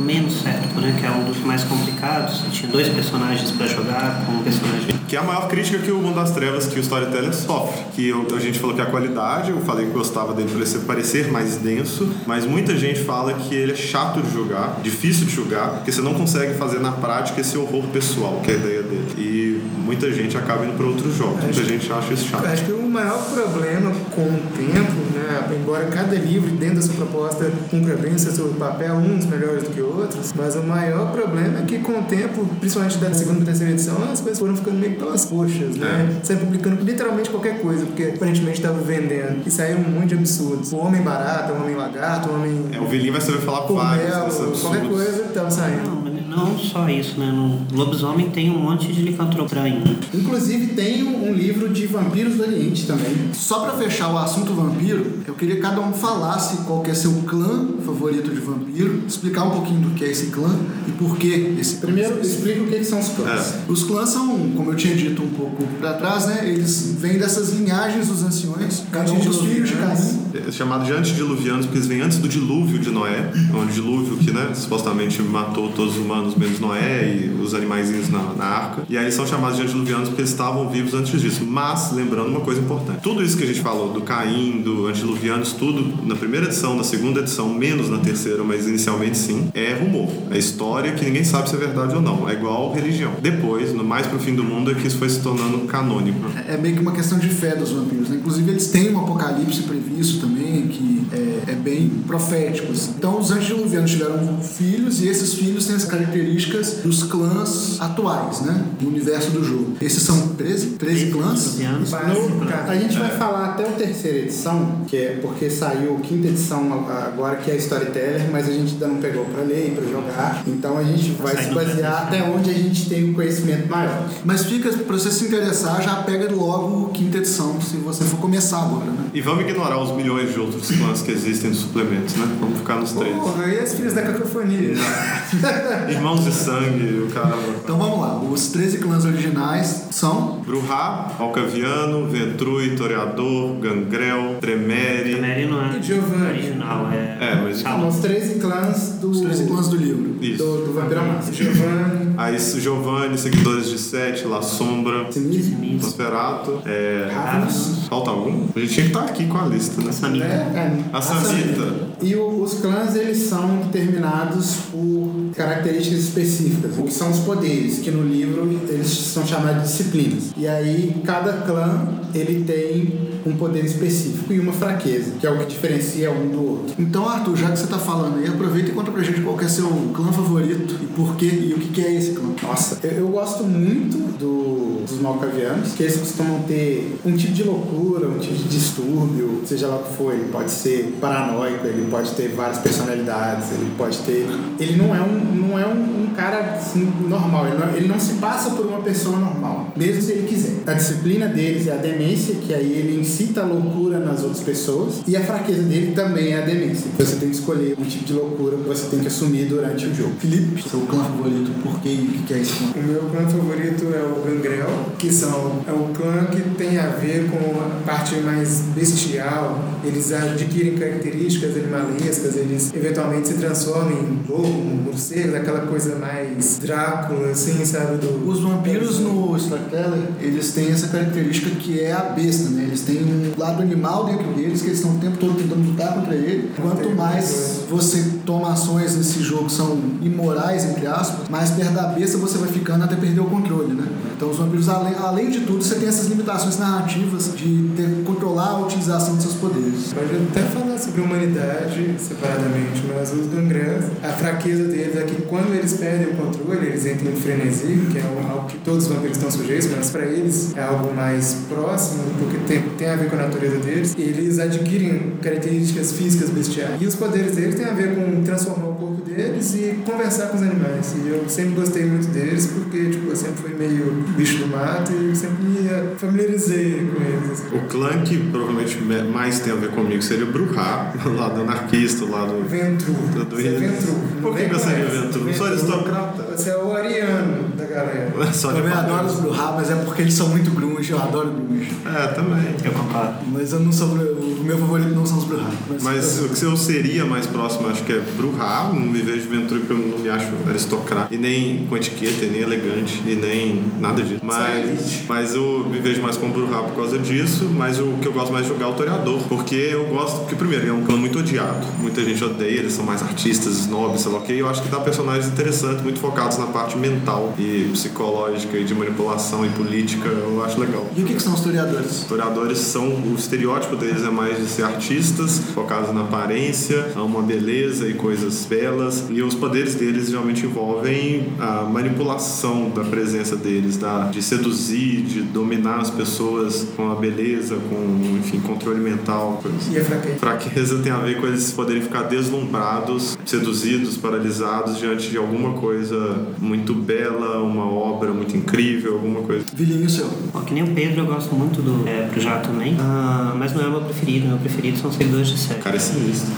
menos certo, né? Que é um dos mais complicados. tinha dois personagens para jogar com um personagem. Que é a maior crítica que o Mundo das Trevas, que o Storyteller sofre. Que eu- a gente falou que é a qualidade, eu falei que gostava dele por ele parecer mais denso, mas muita gente fala que ele é chato de jogar, difícil de jogar, porque você não consegue fazer na prática esse horror pessoal, que é a ideia dele. E muita gente acaba indo para outros jogos, muita gente acha isso chato. acho que o maior problema com o tempo, né, embora cada livro dentro da sua proposta cumpra bem o seu papel, uns melhores do que outros, mas o maior problema é que com o tempo, principalmente da segunda e terceira edição, as coisas foram ficando meio pelas coxas, né? Saem publicando literalmente qualquer coisa, porque aparentemente estava vendendo. E saíram um monte de absurdos. O Homem Barata, o Homem Lagarto, o Homem É, o Vilinho vai saber falar vários qualquer coisa estava saindo. Não, só isso, né? No lobisomem tem um monte de licantropia. Inclusive tem um, um livro de vampiros do Oriente também. Só pra fechar o assunto vampiro, eu queria que cada um falasse qual que é seu clã favorito de vampiro, explicar um pouquinho do que é esse clã e por que esse clã. Primeiro, explica o que, que são os clãs. Os clãs são, como eu tinha dito um pouco pra trás, né? Eles vêm dessas linhagens dos anciões, cada um dos filhos de Caim. É chamado de antediluvianos, porque eles vêm antes do dilúvio de Noé, onde o dilúvio que né, supostamente matou todos os humanos, menos Noé e os animaizinhos na, na arca. E aí eles são chamados de antediluvianos porque eles estavam vivos antes disso. Mas, lembrando uma coisa importante: tudo isso que a gente falou, do Caim, do antediluvianos, tudo na primeira edição, na segunda edição, menos na terceira, mas inicialmente sim, é rumor. É história que ninguém sabe se é verdade ou não. É igual religião. Depois, no mais pro fim do mundo, é que isso foi se tornando canônico. É meio que uma questão de fé dos vampiros, né? Inclusive eles têm um apocalipse previsto também, que é, é bem profético. assim. Então os antediluvianos tiveram filhos e esses filhos têm as características dos clãs atuais, né? No universo do jogo. Esses são 13? 13 clãs? anos. No- a gente vai falar até a terceira edição, que é porque saiu a quinta edição agora, que é a Storyteller, mas a gente ainda não pegou pra ler e pra jogar. Então a gente vai se basear até onde a gente tem um conhecimento maior. Mas fica, pra você se interessar, já pega logo quinta edição, se você for começar agora, né? E vamos ignorar os milhões de outros clãs que existem dos suplementos, né? Vamos ficar nos três. Porra, e as filhas da cacofonia? Irmãos de sangue, o caramba. Então vamos lá, os 13 clãs originais são Bruhá, Alcaviano, Ventrui, Toreador, Gangrel, Tremere. Mary não é E Giovanni? original, é. É, mas- São os 13 clãs do, os 13 clãs do livro. Isso. do, do Vampiro à Máscara. Giovanni. Aí Giovanni, Seguidores de Sete, La Sombra, Sinistro. Nosferatu. É... Ravens. Falta algum? A gente tinha que estar aqui com a lista, né? Samita. É, é, A Samita. E o- os clãs, eles são determinados por características específicas, o que são os poderes, que no livro eles são chamados de disciplinas. E aí, cada clã, ele tem um poder específico e uma fraqueza, que é o que diferencia um do outro. Então, Arthur, já que você tá falando aí, aproveita e conta pra gente qual é seu clã favorito e por quê e o que, que é esse clã. Nossa, eu, eu gosto muito do- dos malcavianos, que eles costumam ter um tipo de loucura, um tipo de distúrbio, seja lá o que for. Ele pode ser paranoico, ele pode ter várias personalidades, ele pode ter. Ele não é um, não é um, um cara assim, normal, ele não, ele não se passa por uma pessoa normal, mesmo se ele quiser. A disciplina deles é a demência, que aí ele incita a loucura nas outras pessoas, e a fraqueza dele também é a demência. Você tem que escolher um tipo de loucura que você tem que assumir durante o jogo. Felipe, seu clã favorito, por quê e o que, que é esse clã? O meu clã favorito é o Gangrel, que são, é o clã que tem a ver com a parte mais bestial. Eles adquirem características animalescas, eles eventualmente se transformam em lobo, morcego, aquela coisa mais Drácula, assim, sabe? Do, Os vampiros no Storyteller, eles têm essa característica que é a besta, né? Eles têm um lado animal dentro deles, que eles estão o tempo todo tentando lutar contra ele. Quanto mais você toma ações nesse jogo que são imorais, entre aspas, mais perto da besta você vai ficando até perder o controle, né? Então os vampiros, além, além de tudo, você tem essas limitações narrativas de ter, controlar a utilização dos seus poderes. Pode até falar sobre humanidade separadamente, mas os gangrãs, a fraqueza deles é que quando eles perdem o controle, eles entram em frenesi, que é algo que todos os vampiros estão sujeitos, mas para eles é algo mais próximo, porque tem, tem a ver com a natureza deles, eles adquirem características físicas bestiais. E os poderes deles têm a ver com transformar o corpo deles e conversar com os animais. E eu sempre gostei muito deles, porque tipo, eu sempre fui meio bicho do mato e sempre me familiarizei com eles. assim. O clã que provavelmente me- mais tem a ver comigo seria o Bruhá, lá do anarquista, lá do. Ventru. Do- do- Você é Ventru. Por que Nem você seria. Ventru? Sou aristocrata. Você é o ariano galera. Só Eu de também adoro os Bruhá, mas é porque eles são muito grunge, eu adoro grunge. É, também. Eu concordo. Mas eu não sou. O meu favorito não são os Bruhá. Mas o que eu seria mais próximo, acho que é Bruhá, não me vejo Venturi porque eu não me acho aristocrata, e nem com etiqueta, e nem elegante, e nem nada disso. Mas, mas eu me vejo mais com Bruhá por causa disso, mas o que eu gosto mais de jogar é o Toreador, porque eu gosto, porque primeiro, é um clã muito odiado, muita gente odeia, eles são mais artistas, snobs, sei lá o que, e eu acho que dá personagens interessantes, muito focados na parte mental e psicológica e de manipulação e política, eu acho legal. E o que, que são os historiadores? Historiadores são, o estereótipo deles é mais de ser artistas, focados na aparência, a uma beleza e coisas belas, e os poderes deles geralmente envolvem a manipulação da presença deles, da, de seduzir, de dominar as pessoas com a beleza, com, enfim, controle mental. coisas. E a fraqueza? Fraqueza tem a ver com eles poderem ficar deslumbrados, seduzidos, paralisados diante de alguma coisa muito bela, uma obra muito incrível, alguma coisa. Vilinho seu. Bom, que nem o Pedro, eu gosto muito do é, pro Já também, Ah, mas não é o meu preferido. Meu preferido são os seguidores de série. O cara é sinistro.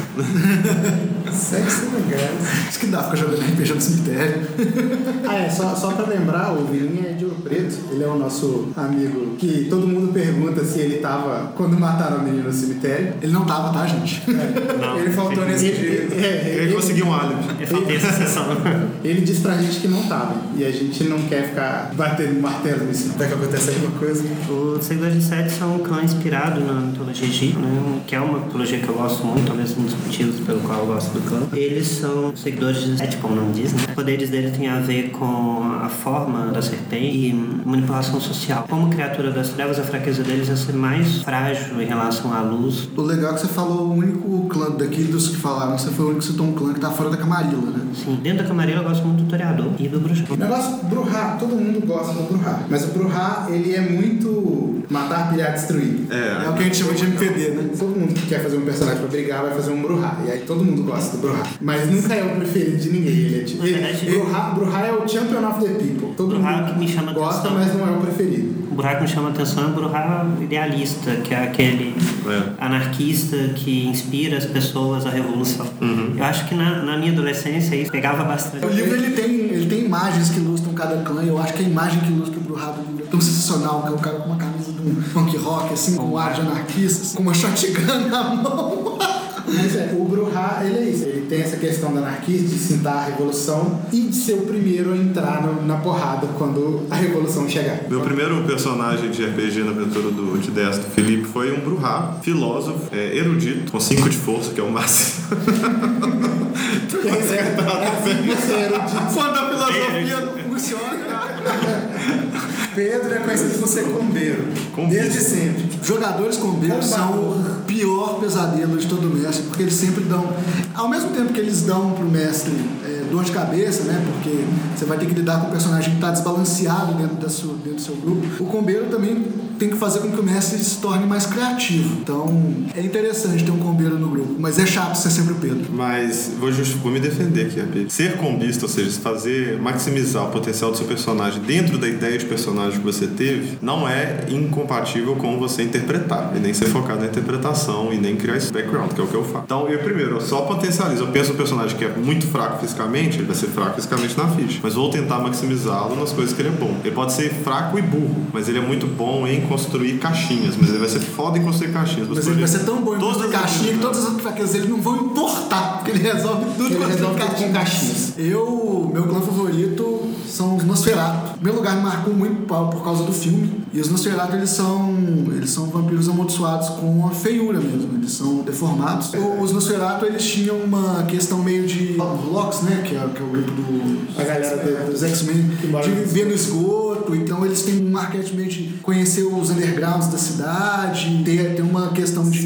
Sexo legal. Isso que dá, fica jogando RPG no cemitério. Ah, é, só, só pra lembrar, o Vilinha é de Ouro Preto. Ele é o nosso amigo que todo mundo pergunta se ele tava quando mataram a menina no cemitério. Ele não tava, tá, gente? Não, Ele faltou nesse Ele, dia. é, Ele conseguiu um álibi. Eu faltei essa sessão. ele disse pra gente que não tava. E a gente não quer ficar batendo martelo nisso. Até que acontece alguma coisa. Os seguidores de série são um clã inspirado na mitologia egípcia, né, que é uma mitologia que eu gosto muito, talvez um dos motivos pelo qual eu gosto do clã. Eles são seguidores de Sete, como o nome diz, né? Os poderes deles têm a ver com a forma da serpente e manipulação social. Como criatura das trevas, a fraqueza deles é ser mais frágil em relação à luz. O legal é que você falou o único clã daqui dos que falaram, você foi o único que citou um clã que tá fora da Camarilla, né? Sim, dentro da Camarilla eu gosto muito do Toreador e do Bruxão. O negócio Bruhá, todo mundo gosta do Bruhá. Mas o Bruhá, ele é muito matar, pilhar, destruir. É o É, que a gente chama de MPD, né? Todo mundo que quer fazer um personagem pra brigar vai fazer um Bruhá. E aí todo mundo gosta do Bruhá. Mas nunca é o preferido de ninguém. Ele é tipo. Ele- Bruhá, Bruhá é o champion of the people. Todo Bruhá mundo que me chama gosta, atenção. mas não é o preferido. O buraco que me chama a atenção é o buraco idealista, que é aquele É. anarquista que inspira as pessoas à revolução. Eu acho que na, na minha adolescência isso pegava bastante. O livro ele tem, ele tem imagens que ilustram cada clã, e eu acho que a imagem que ilustra o Bruhá do livro é tão sensacional, que é o cara com uma camisa de um punk rock, assim, com um ar de anarquista, com uma shotgun na mão. Mas é, o Bruhá, ele é isso. Ele tem essa questão da anarquia, de citar a revolução e de ser o primeiro a entrar no- na porrada quando a revolução chegar. Meu primeiro personagem de RPG na aventura do de ideias do Felipe foi um Bruhá, filósofo, é, erudito, com 5 de força, que é o máximo. Pois é, você era o Quando a filosofia não funciona. Pedro é conhecido por ser combeiro. Combeiro. Desde sempre. Jogadores combeiros são o pior pesadelo de todo mestre, porque eles sempre dão, ao mesmo tempo que eles dão pro mestre é, dor de cabeça, né? Porque você vai ter que lidar com um personagem que está desbalanceado dentro, da sua, dentro do seu grupo. O combeiro também tem que fazer com que o mestre se torne mais criativo. Então é interessante ter um combeiro no grupo, mas é chato ser sempre o Pedro. Mas vou, justi- vou me defender aqui, rapidinho. Ser combista, ou seja, fazer maximizar o potencial do seu personagem dentro da ideia de personagem que você teve, não é incompatível com você interpretar. E nem ser focado na interpretação e nem criar esse background, que é o que eu faço. Então, eu primeiro, eu só potencializo. Eu penso um personagem que é muito fraco fisicamente, ele vai ser fraco fisicamente na ficha. Mas vou tentar maximizá-lo nas coisas que ele é bom. Ele pode ser fraco e burro, mas ele é muito bom em construir caixinhas. Mas ele vai ser foda em construir caixinhas. Mas ele vai ser tão bom em Todas construir caixinha que todas as outras fraquezas dele não vão importar, porque ele resolve tudo Ele resolve tudo com caixinhas. Eu, meu clã favorito são os Nosferatu. Primeiro lugar, me marcou muito por causa do filme. E os Nosferatu, eles são, eles são vampiros amaldiçoados com a feiura mesmo. Eles são deformados. O- Os Nosferatu, eles tinham uma questão meio de Locks, né? Que é, que é o grupo do, A galera do- dos X-Men, que mora de no viver no esgoto. Então, eles têm um arquétipo meio de conhecer os undergrounds da cidade, ter, ter uma questão de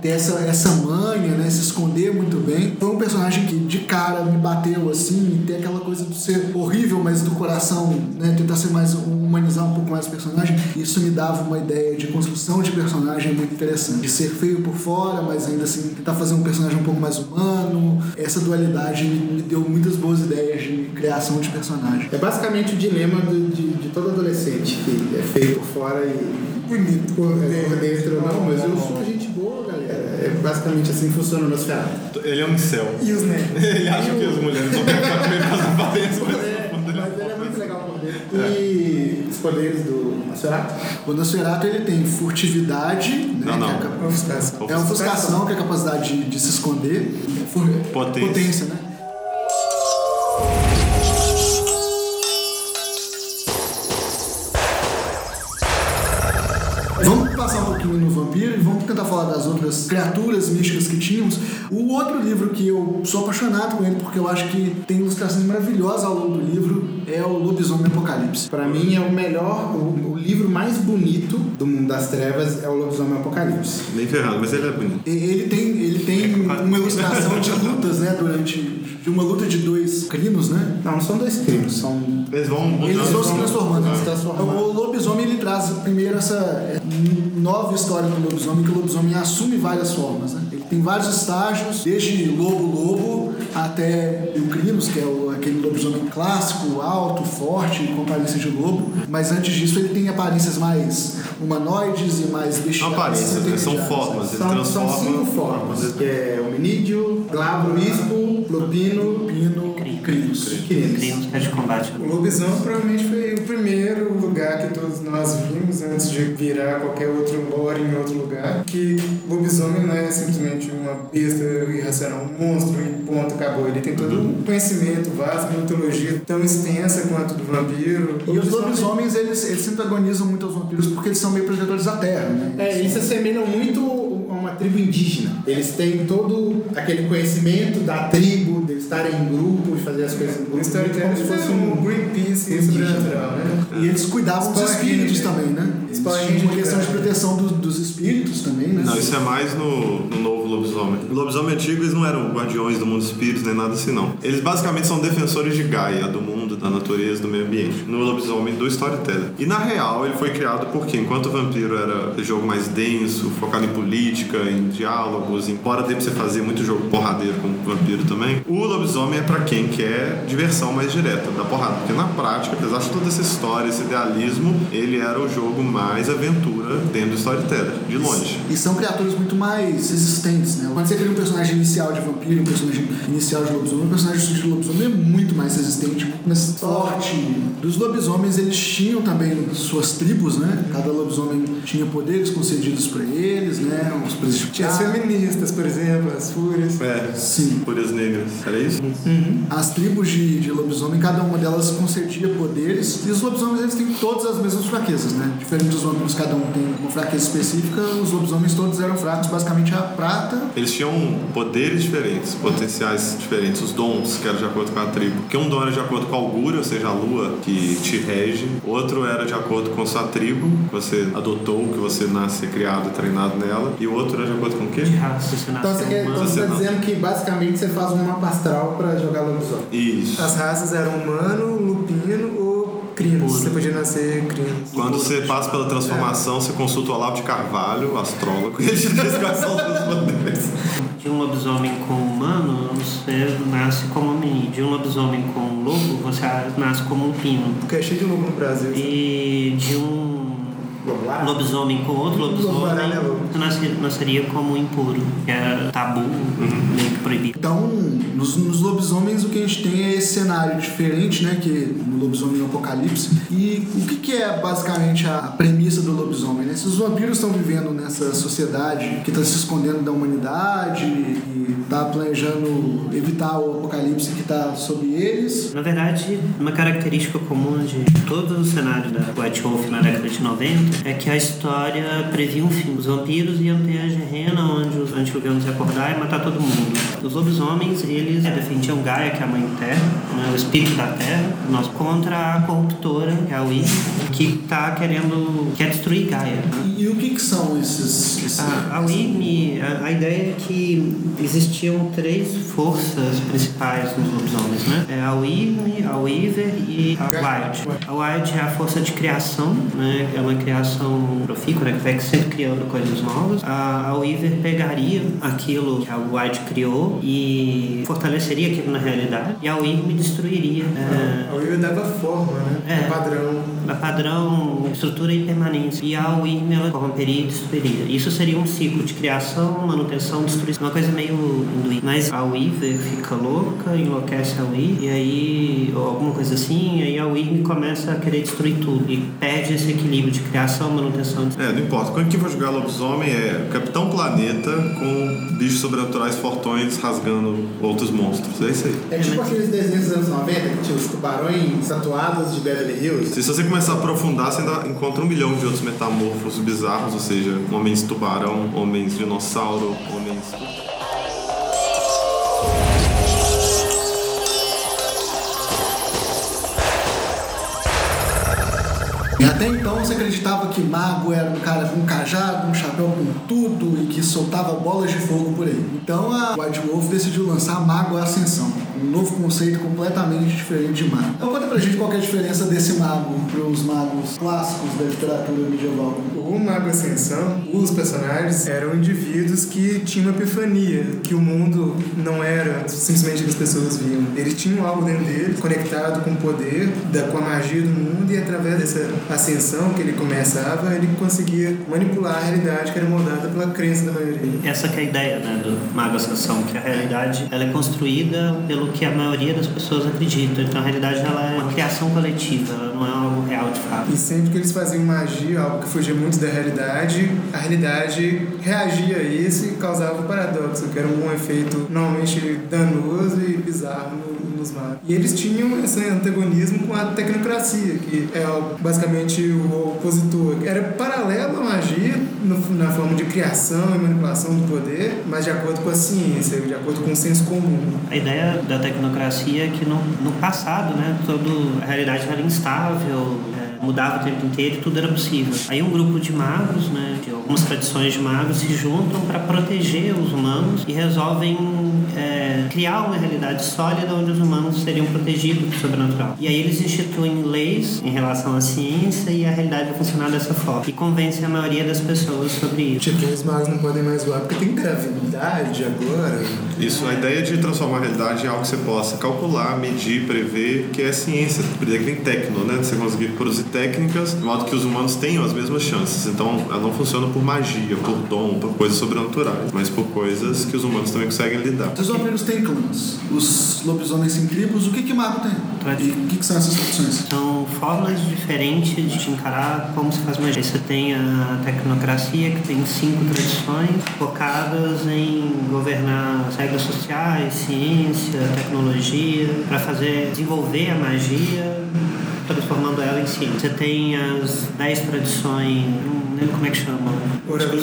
ter essa, essa manha, né? Se esconder muito bem. Foi um personagem que de cara me bateu assim, ter aquela coisa de ser horrível, mas do coração, né? Tentar ser mais humanizar um pouco mais o personagem. Isso me dava uma ideia de construção de personagem muito interessante. De ser feio por fora, mas ainda assim tentar fazer um personagem um pouco mais humano. Essa dualidade me, me deu muitas boas ideias de criação de personagem. É basicamente o dilema do- de, de todo adolescente, que é feio por fora e bonito por, é, por dentro. Não, mas eu sou gente boa, galera. É basicamente assim que funciona o Nosferatu. Ele é um incel. E os nerds. Ele acha que as mulheres não querem ficar com ele por causa da aparência, mas É, mas ele é muito legal por dentro. E os poderes do Nosferatu? O Nosferatu ele tem furtividade, né? Não, não. que é a Ofuscação. É a ofuscação, que é a capacidade de, de se esconder. Fur- Potência. né? No vampiro e vamos tentar falar das outras criaturas místicas que tínhamos. O outro livro que eu sou apaixonado com ele, porque eu acho que tem ilustrações maravilhosas ao longo do livro, é o Lobisomem Apocalipse. Pra mim é o melhor, o, o livro mais bonito do mundo das trevas é o Lobisomem Apocalipse. Nem ferrando, mas ele é bonito. Ele tem, ele tem uma ilustração de lutas, né? Durante. De uma luta de dois crinos, né? Não, não são dois crimes, são Eles vão Eles vão se transformando. vão se transformando. O lobisomem ele traz primeiro essa é, nova história do lobisomem, que o lobisomem assume várias formas. Né? Ele tem vários estágios, desde lobo-lobo até o Crinos, que é o- aquele lobisomem clássico, alto, forte, com aparência de lobo. Mas antes disso ele tem aparências mais humanoides e mais Não bestiais. aparências, né? são formas. Ele São, são cinco formas, que é hominídeo, glabro, ispo, lupino, Pino, Crinos. Crinos que é de combate. O lobisomem provavelmente foi o primeiro lugar que todos nós vimos antes de virar qualquer outro lore em outro lugar. Que lobisomem não é simplesmente uma besta irracional, um monstro e ponto, acabou. Ele tem todo um conhecimento vasto, uma mitologia tão extensa quanto do vampiro. E os lobisomens, eles, eles se antagonizam muito aos vampiros porque eles são meio protetores da terra, né? É, eles se assemelham muito a uma tribo indígena. Eles têm todo aquele conhecimento da tribo, de estarem em grupo e fazer as coisas O muito storytelling como se fosse um Greenpeace sobrenatural, né? E eles cuidavam dos espíritos também, né? Tinham uma de questão de proteção do- dos espíritos também, né? Não, isso é mais no, no novo lobisomem. No lobisomem antigo eles não eram guardiões do mundo dos espíritos nem nada assim, não. Eles basicamente são defensores de Gaia, do mundo, da natureza, do meio ambiente. No lobisomem do storyteller. E na real ele foi criado porque enquanto o vampiro era jogo mais denso, focado em política, em diálogos, embora dê pra você fazer muito jogo porradeiro com o vampiro também, o lobisomem é pra quem quer diversão mais direta, da porrada. Porque na prática, apesar de toda essa história, esse idealismo, ele era o jogo mais aventura dentro do storyteller, de longe. E são criaturas muito mais resistentes, né? Quando você cria um personagem inicial de vampiro, um personagem inicial de lobisomem, o personagem de lobisomem é muito mais resistente, muito forte. Dos lobisomens, eles tinham também suas tribos, né? Cada lobisomem tinha poderes concedidos pra eles, né? Os Tinha as prejudicados. feministas, por exemplo, as fúrias. É, Sim. Fúrias Negras. Era isso? As tribos de, de lobisomem, cada uma delas concedia poderes. E os lobisomens, eles têm todas as mesmas fraquezas, né? Diferente dos vampiros, cada um tem uma fraqueza específica. Os lobisomens todos eram fracos, basicamente a prata. Eles tinham poderes diferentes, potenciais diferentes, os dons, que eram de acordo com a tribo. Porque um dom era de acordo com a augura, ou seja, a lua que te rege. Outro era de acordo com sua tribo, que você adotou, que você nasce criado, treinado nela. E o outro era de acordo com o quê? De raça, se Então nascer você, quer, humano. então você tá Você não. dizendo que basicamente você faz um mapa astral pra jogar lobisomem. Isso. As raças eram humano, lupino ou crinos. Você podia nascer crinos. Quando você passa pela transformação, você consulta o Olavo de Carvalho, o astrólogo, e ele te diz quais são os seus poderes. De um lobisomem com humano, você nasce como homem. De um lobisomem com lobo, você nasce como um pino. Porque é cheio de lobo no Brasil. E de um Lobo lobisomem com outro lobisomem, Lobo-aranha é lobo. você nasce- nasceria como impuro, que é tabu, meio que proibido. Então, nos, nos lobisomens, o que a gente tem é esse cenário diferente, né? Que no lobisomem no apocalipse. E o que, que é basicamente a premissa do lobisomem? Né? Se os vampiros estão vivendo nessa sociedade que está se escondendo da humanidade e está planejando evitar o apocalipse que está sobre eles, Na verdade, uma característica comum de todo o cenário da White Wolf na década de 90 é que a história previa um fim. Os vampiros iam ter a gerena onde os antediluvianos iam acordar e matar todo mundo. Os lobisomens, eles defendiam Gaia, que é a mãe terra, né, o espírito da terra, nós, contra a corruptora, que é a Wii, que está querendo, quer destruir Gaia. né? e, e o que, que são esses... esses A, a WIMI, a, a ideia é que existiam três forças principais nos lobisomens, né? É a WIMI, a Weaver e a Wild. A Wild é a força de criação, né? É uma criação criação profícua, né, que vai sempre criando coisas novas, a, a Weaver pegaria aquilo que a White criou e fortaleceria aquilo na realidade, e a Weaver destruiria. É, A Weaver dava forma, né? É. Um padrão. a padrão, estrutura e permanência. E a WIRM ela corromperia e destruiria. Isso seria um ciclo de criação, manutenção, destruição. Uma coisa meio hinduísta. Mas a Weaver fica louca, enlouquece a WIRM, e aí, ou alguma coisa assim, aí a WIRM começa a querer destruir tudo. E perde esse equilíbrio de criação, manutenção. É, não importa. Quando que vai jogar lobisomem é Capitão Planeta com bichos sobrenaturais fortões rasgando outros monstros. É isso aí. É tipo aqueles desenhos dos anos 90 que tinha os tubarões tatuados de Beverly Hills. Se você começar a aprofundar, você ainda encontra um milhão de outros metamorfos bizarros, ou seja, homens tubarão, homens dinossauro, homens. Até então você acreditava que mago era um cara com um cajado, um chapéu com tudo e que soltava bolas de fogo por aí. Então a White Wolf decidiu lançar Mago Ascensão, um novo conceito completamente diferente de mago. Então conta pra gente qual é a diferença desse mago pros magos clássicos da literatura medieval. O Mago Ascensão, os personagens eram indivíduos que tinham uma epifania, que o mundo não era simplesmente o que as pessoas viam. Eles tinham algo dentro deles, conectado com o poder, da, com a magia do mundo, e através dessa ascensão que ele começava, ele conseguia manipular a realidade que era moldada pela crença da maioria. Essa que é a ideia né, do Mago Ascensão, que a realidade ela é construída pelo que a maioria das pessoas acredita. Então a realidade ela é uma criação coletiva, não é algo real de fato. E sempre que eles faziam magia, algo que fugia muito da realidade, a realidade reagia a isso e causava um paradoxo, que era um efeito normalmente danoso e bizarro no- E eles tinham esse antagonismo com a tecnocracia, que é basicamente o opositor. Era paralelo à magia, no- na forma de criação e manipulação do poder, mas de acordo com a ciência, de acordo com o senso comum. A ideia da tecnocracia é que no, no passado, né, todo, a realidade era instável, é, mudava o tempo inteiro e tudo era possível. Aí um grupo de magos, né, de algumas tradições de magos, se juntam para proteger os humanos e resolvem é, criar uma realidade sólida onde os humanos seriam protegidos do sobrenatural. E aí eles instituem leis em relação à ciência e a realidade vai funcionar dessa forma. E convencem a maioria das pessoas sobre isso. Tipo, os magos não podem mais voar porque tem gravidade agora. Isso, a ideia de transformar a realidade em algo que você possa calcular, medir, prever, que é ciência, por isso que vem tecno, né? Você conseguir produzir técnicas de modo que os humanos tenham as mesmas chances. Então, ela não funciona por magia, por dom, por coisas sobrenaturais, mas por coisas que os humanos também conseguem lidar. Os vampiros têm clãs, os lobisomens têm tribos, o que que mago tem? E o que, que são essas opções? São formas diferentes de encarar como se faz magia. Você tem a tecnocracia, que tem cinco tradições focadas em governar as regras sociais, ciência, tecnologia, para fazer desenvolver a magia, transformando ela em ciência. Você tem as dez tradições, não lembro como é que chama.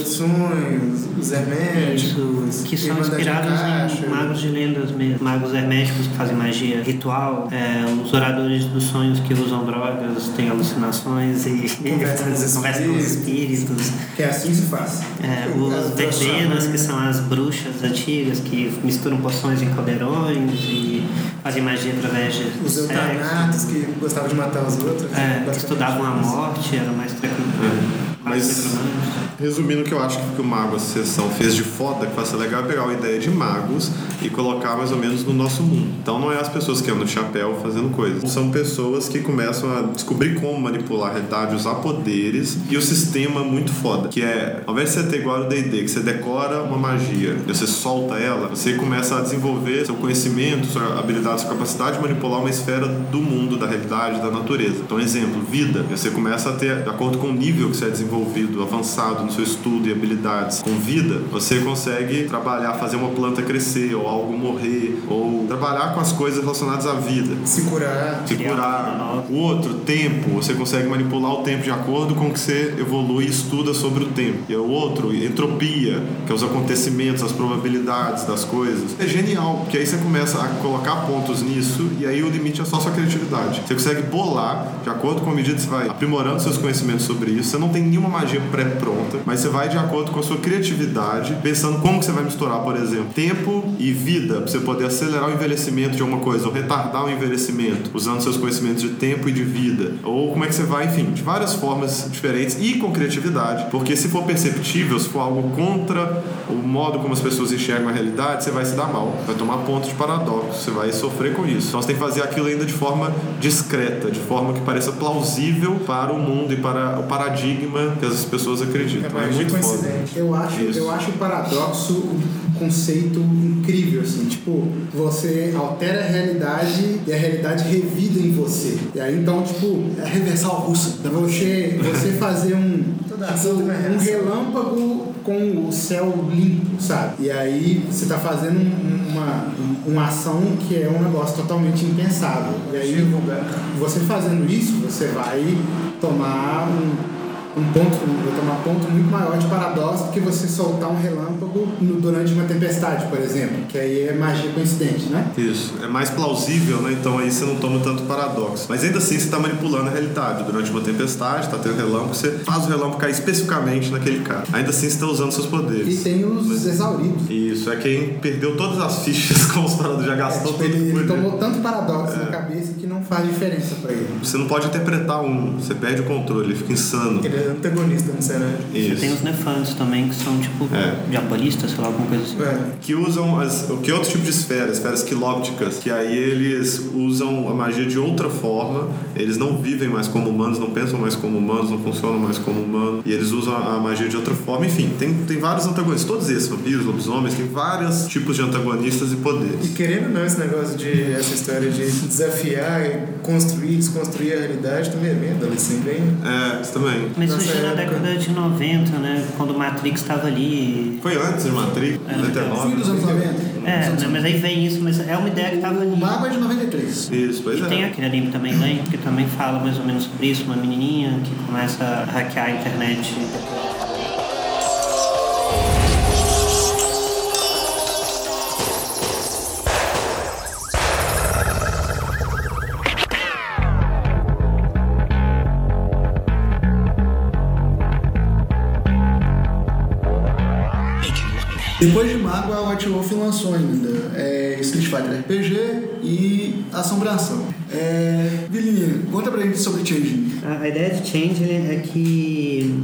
Sonhos, os herméticos, que são inspirados em magos de lendas mesmo. Magos herméticos que fazem magia ritual, é, os oradores dos sonhos que usam drogas, têm alucinações e Conversam com os espíritos. Que assim se faz. É, os verbenas, né? que são as bruxas antigas que misturam poções em caldeirões e fazem magia através de Os eutanatos que gostavam de matar os outros. É, estudavam a morte, eram mais tecno- Mas-. Resumindo, o que eu acho que o Mago Associação fez de foda, que vai ser legal, é pegar a ideia de magos e colocar mais ou menos no nosso mundo. Então não é as pessoas que andam de chapéu fazendo coisas. São pessoas que começam a descobrir como manipular a realidade, usar poderes e o sistema muito foda. Que é, ao invés de você ter igual o D&D, que você decora uma magia e você solta ela, você começa a desenvolver seu conhecimento, sua habilidade, sua capacidade de manipular uma esfera do mundo, da realidade, da natureza. Então, exemplo, vida. Você começa a ter, de acordo com o nível que você é desenvolvido, avançado no seu estudo e habilidades com vida, você consegue trabalhar, fazer uma planta crescer, ou algo morrer, ou trabalhar com as coisas relacionadas à vida. Se curar. Se curar. O outro, tempo, você consegue manipular o tempo de acordo com que você evolui e estuda sobre o tempo. E o outro, entropia, que é os acontecimentos, as probabilidades das coisas. É genial, porque aí você começa a colocar pontos nisso e aí o limite é só sua criatividade. Você consegue bolar, de acordo com a medida que você vai aprimorando seus conhecimentos sobre isso, você não tem nenhuma nenhuma magia pré-pronta, mas você vai de acordo com a sua criatividade, pensando como que você vai misturar, por exemplo, tempo e vida, pra você poder acelerar o envelhecimento de alguma coisa, ou retardar o envelhecimento, usando seus conhecimentos de tempo e de vida. Ou como é que você vai, enfim, de várias formas diferentes e com criatividade. Porque se for perceptível, se for algo contra o modo como as pessoas enxergam a realidade, você vai se dar mal, vai tomar ponto de paradoxo, você vai sofrer com isso. Então você tem que fazer aquilo ainda de forma discreta, de forma que pareça plausível para o mundo e para o paradigma que as pessoas acreditam. É É, mais muito foda. coincidente. Eu acho, Isso. eu acho o paradoxo um conceito incrível, assim, tipo, você altera a realidade e a realidade revida em você. E aí então, tipo, é a reversal russa. Então você, você fazer um, um relâmpago com o céu limpo, sabe? E aí você tá fazendo um- uma, uma ação que é um negócio totalmente impensável. E aí você fazendo isso, você vai tomar um um ponto, vai tomar ponto muito maior de paradoxo do que você soltar um relâmpago no- durante uma tempestade, por exemplo, que aí é magia coincidente, né? Isso, é mais plausível, né? Então aí você não toma tanto paradoxo. Mas ainda assim você está manipulando a realidade. Durante uma tempestade, tá tendo relâmpago, você faz o relâmpago cair especificamente naquele cara. Ainda assim você está usando seus E poderes. tem os exauridos. Isso, é quem perdeu todas as fichas com os paradoxos, já É, gastou tipo, todo ele, ele tomou tanto paradoxo na cabeça que não faz diferença pra ele. Você não pode interpretar um, você perde o controle, ele fica insano. Ele é antagonista no cenário. Você tem Isso. os nefantes também, que são tipo É. diabolistas, sei lá, alguma coisa assim. É. Que usam as, o que é outro tipo de esferas, esferas quilópticas, que aí eles usam a magia de outra forma, eles não vivem mais como humanos, não pensam mais como humanos, não funcionam mais como humanos, e eles usam a magia de outra forma. Enfim, tem, tem vários antagonistas, todos esses, vampiros, lobisomens, tem vários tipos de antagonistas e E poderes. querendo ou não, esse negócio de essa história de desafiar e construir, desconstruir a realidade também é bem adolescente, bem. É, isso também. Mas Surgiu na época. década de 90, né? Quando o Matrix estava ali. Foi antes de Matrix, É, 99. Fim dos anos 90. É, né, mas aí vem isso, mas é uma ideia que estava ali. O Mago é de 93. Isso, pois E é. tem aquele anime também, Lane, que também fala mais ou menos sobre isso, uma menininha que começa a hackear a internet. Depois de Mago, a White Wolf lançou ainda é, Street Fighter RPG e Assombração. É, Vilinha, conta pra gente sobre Changing. A, a ideia de Change é que.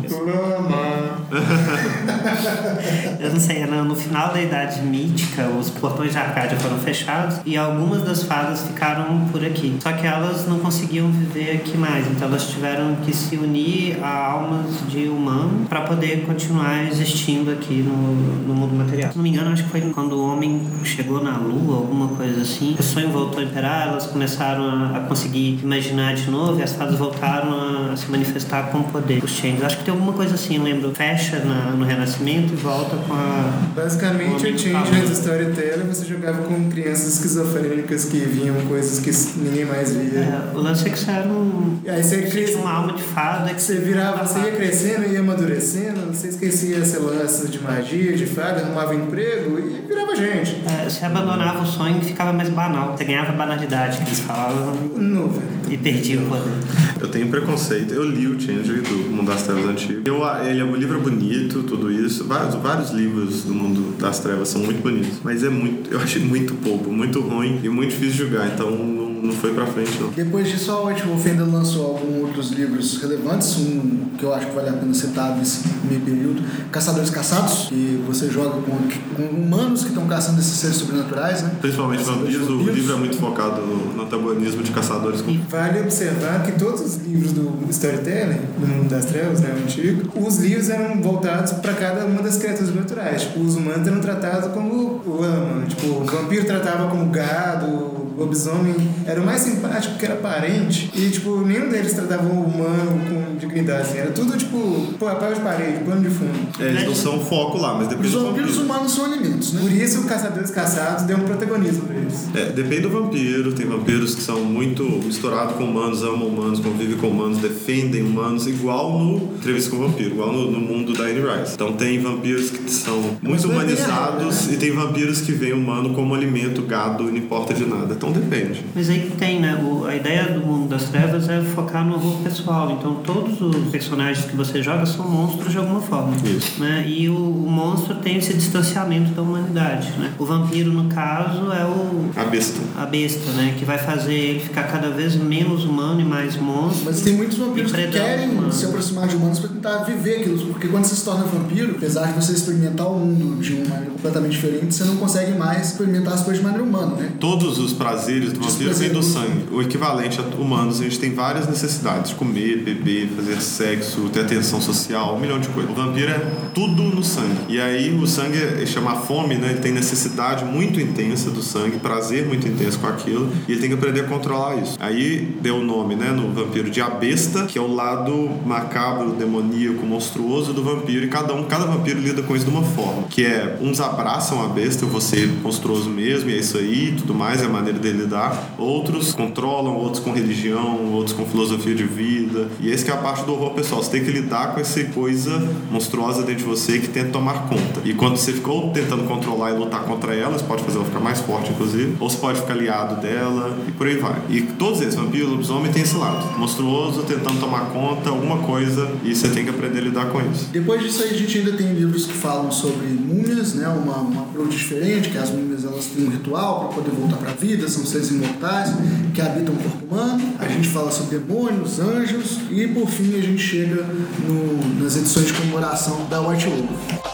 Eu não sei, no, no final da Idade Mítica, os portões de Arcádia foram fechados e algumas das fadas ficaram por aqui. Só que elas não conseguiam viver aqui mais, então elas tiveram que se unir a almas de humano para poder continuar existindo aqui no, no mundo material. Se não me engano, acho que foi quando o homem chegou na Lua, alguma coisa assim. O sonho voltou a imperar, elas começaram a, a conseguir imaginar de novo e as fadas voltaram a se manifestar com poder. Os Changes. Acho que tem alguma coisa assim, lembro. Fecha na- no Renascimento e volta com a. Basicamente, o Change falando. nas Storyteller você jogava com crianças esquizofrênicas que viam coisas que ninguém mais via. É, o lance é que você era um. E aí você cresce, uma alma de fada que você virava, você ia crescendo, ia amadurecendo, você esquecia seu lance de magia, de fada, arrumava emprego e virava gente. É, você abandonava o sonho e ficava mais banal. Você ganhava banalidade, que eles falavam, Nuvem. e perdia o poder. Eu tenho preconceito. Eu li o Change do Mundo das Trevas Antigo. Eu, ele é um livro bonito, tudo isso. Vários, vários livros do Mundo das Trevas são muito bonitos. Mas é muito, eu achei muito pouco, muito ruim e muito difícil de jogar. Então não, não foi pra frente, não. Depois disso, a White Wolf ainda lançou alguns outros livros relevantes, um que eu acho que vale a pena citar nesse meio período, Caçadores Caçados, que você joga com, com humanos que estão caçando esses seres sobrenaturais, né? Principalmente vampiros, o livro é muito focado no, no antagonismo de caçadores com Vale observar que todos os livros do Storytelling, do Mundo das Trevas, né, o antigo, os livros eram voltados para cada uma das criaturas naturais. Tipo, os humanos eram tratados como lama. Tipo, o vampiro tratava como gado, lobisomem era o mais simpático porque era parente. E, tipo, nenhum deles tratava o humano com dignidade. Assim. Era tudo, tipo, papel de parede, pano de fundo. É, eles não são foco lá, mas Os depende do vampiros vampiro. humanos são alimentos, né? Por isso, o Caçadores Caçados deu um protagonismo pra eles. É, depende do vampiro. Tem vampiros que são muito misturados com humanos, amam humanos, convivem com humanos, defendem humanos, igual no Entrevista com o Vampiro, igual no, no mundo da Anne Rice. Então tem vampiros que são muito bem humanizados errado, e tem vampiros que veem humano como alimento, gado, e não importa de nada. Então depende. Mas aí que tem, né? O, a ideia do mundo das trevas é focar no horror pessoal. Então todos os personagens que você joga são monstros de alguma forma. Isso. Né? E o, o monstro tem esse distanciamento da humanidade. Né? O vampiro, no caso, é o. A besta. A besta, né? Que vai fazer ele ficar cada vez menos humano e mais monstro. Mas tem muitos vampiros que querem humanos. se aproximar de humanos para tentar viver aquilo. Porque quando você se torna vampiro, apesar de você experimentar o mundo de uma maneira completamente diferente, você não consegue mais experimentar as coisas de maneira humana, né? Todos os prazeres do vampiro vêm do sangue. O equivalente a humanos, a gente tem várias necessidades: comer, beber, fazer sexo, ter atenção social, um milhão de coisas. O vampiro é tudo no sangue. E aí o sangue é chama fome, né? Ele tem necessidade muito intensa do sangue, prazer muito intenso com aquilo, e ele tem que aprender a controlar isso. Aí deu o nome, né, no vampiro de a besta, que é o lado macabro, demoníaco, monstruoso do vampiro, e cada um, cada vampiro lida com isso de uma forma, que é uns abraçam a besta, ser monstruoso mesmo, e é isso aí, tudo mais, é a maneira dele lidar. Outros controlam, outros com religião, outros com filosofia de vida. E esse que é a parte do horror pessoal. Você tem que lidar com essa coisa monstruosa dentro de você que tenta tomar conta. E quando você ficou tentando controlar e lutar contra ela, você pode fazer ela ficar mais forte, inclusive, ou você pode ficar aliado dela, e por aí vai. E todos eles, vampiro, lobisomem, tem esse lado. Monstruoso, tentando tomar conta, alguma coisa, e você tem que aprender a lidar com isso. Depois disso aí a gente ainda tem livros que falam sobre múmias, né? Uma, uma approach diferente, que as múmias elas têm um ritual para poder voltar para a vida, são seres imortais que habitam o corpo humano. A gente fala sobre demônios, anjos e por fim a gente chega no- nas edições de comemoração da White Wolf.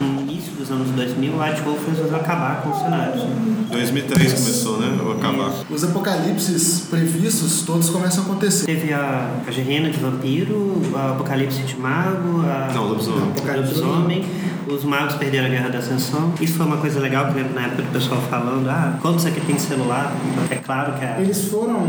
No início dos anos 2000, o White Wolf resolveu acabar com os cenários. 2003 começou, né? O acabar. Os apocalipses previstos todos começam a acontecer. Teve a, a Gerena de Vampiro, a Apocalipse de Mago, a Não, lobisomem. o Lobisomem, os magos perderam a Guerra da Ascensão. Isso foi uma coisa legal que eu lembro na época do pessoal falando, ah, quando isso aqui tem celular? É claro que é. Eles foram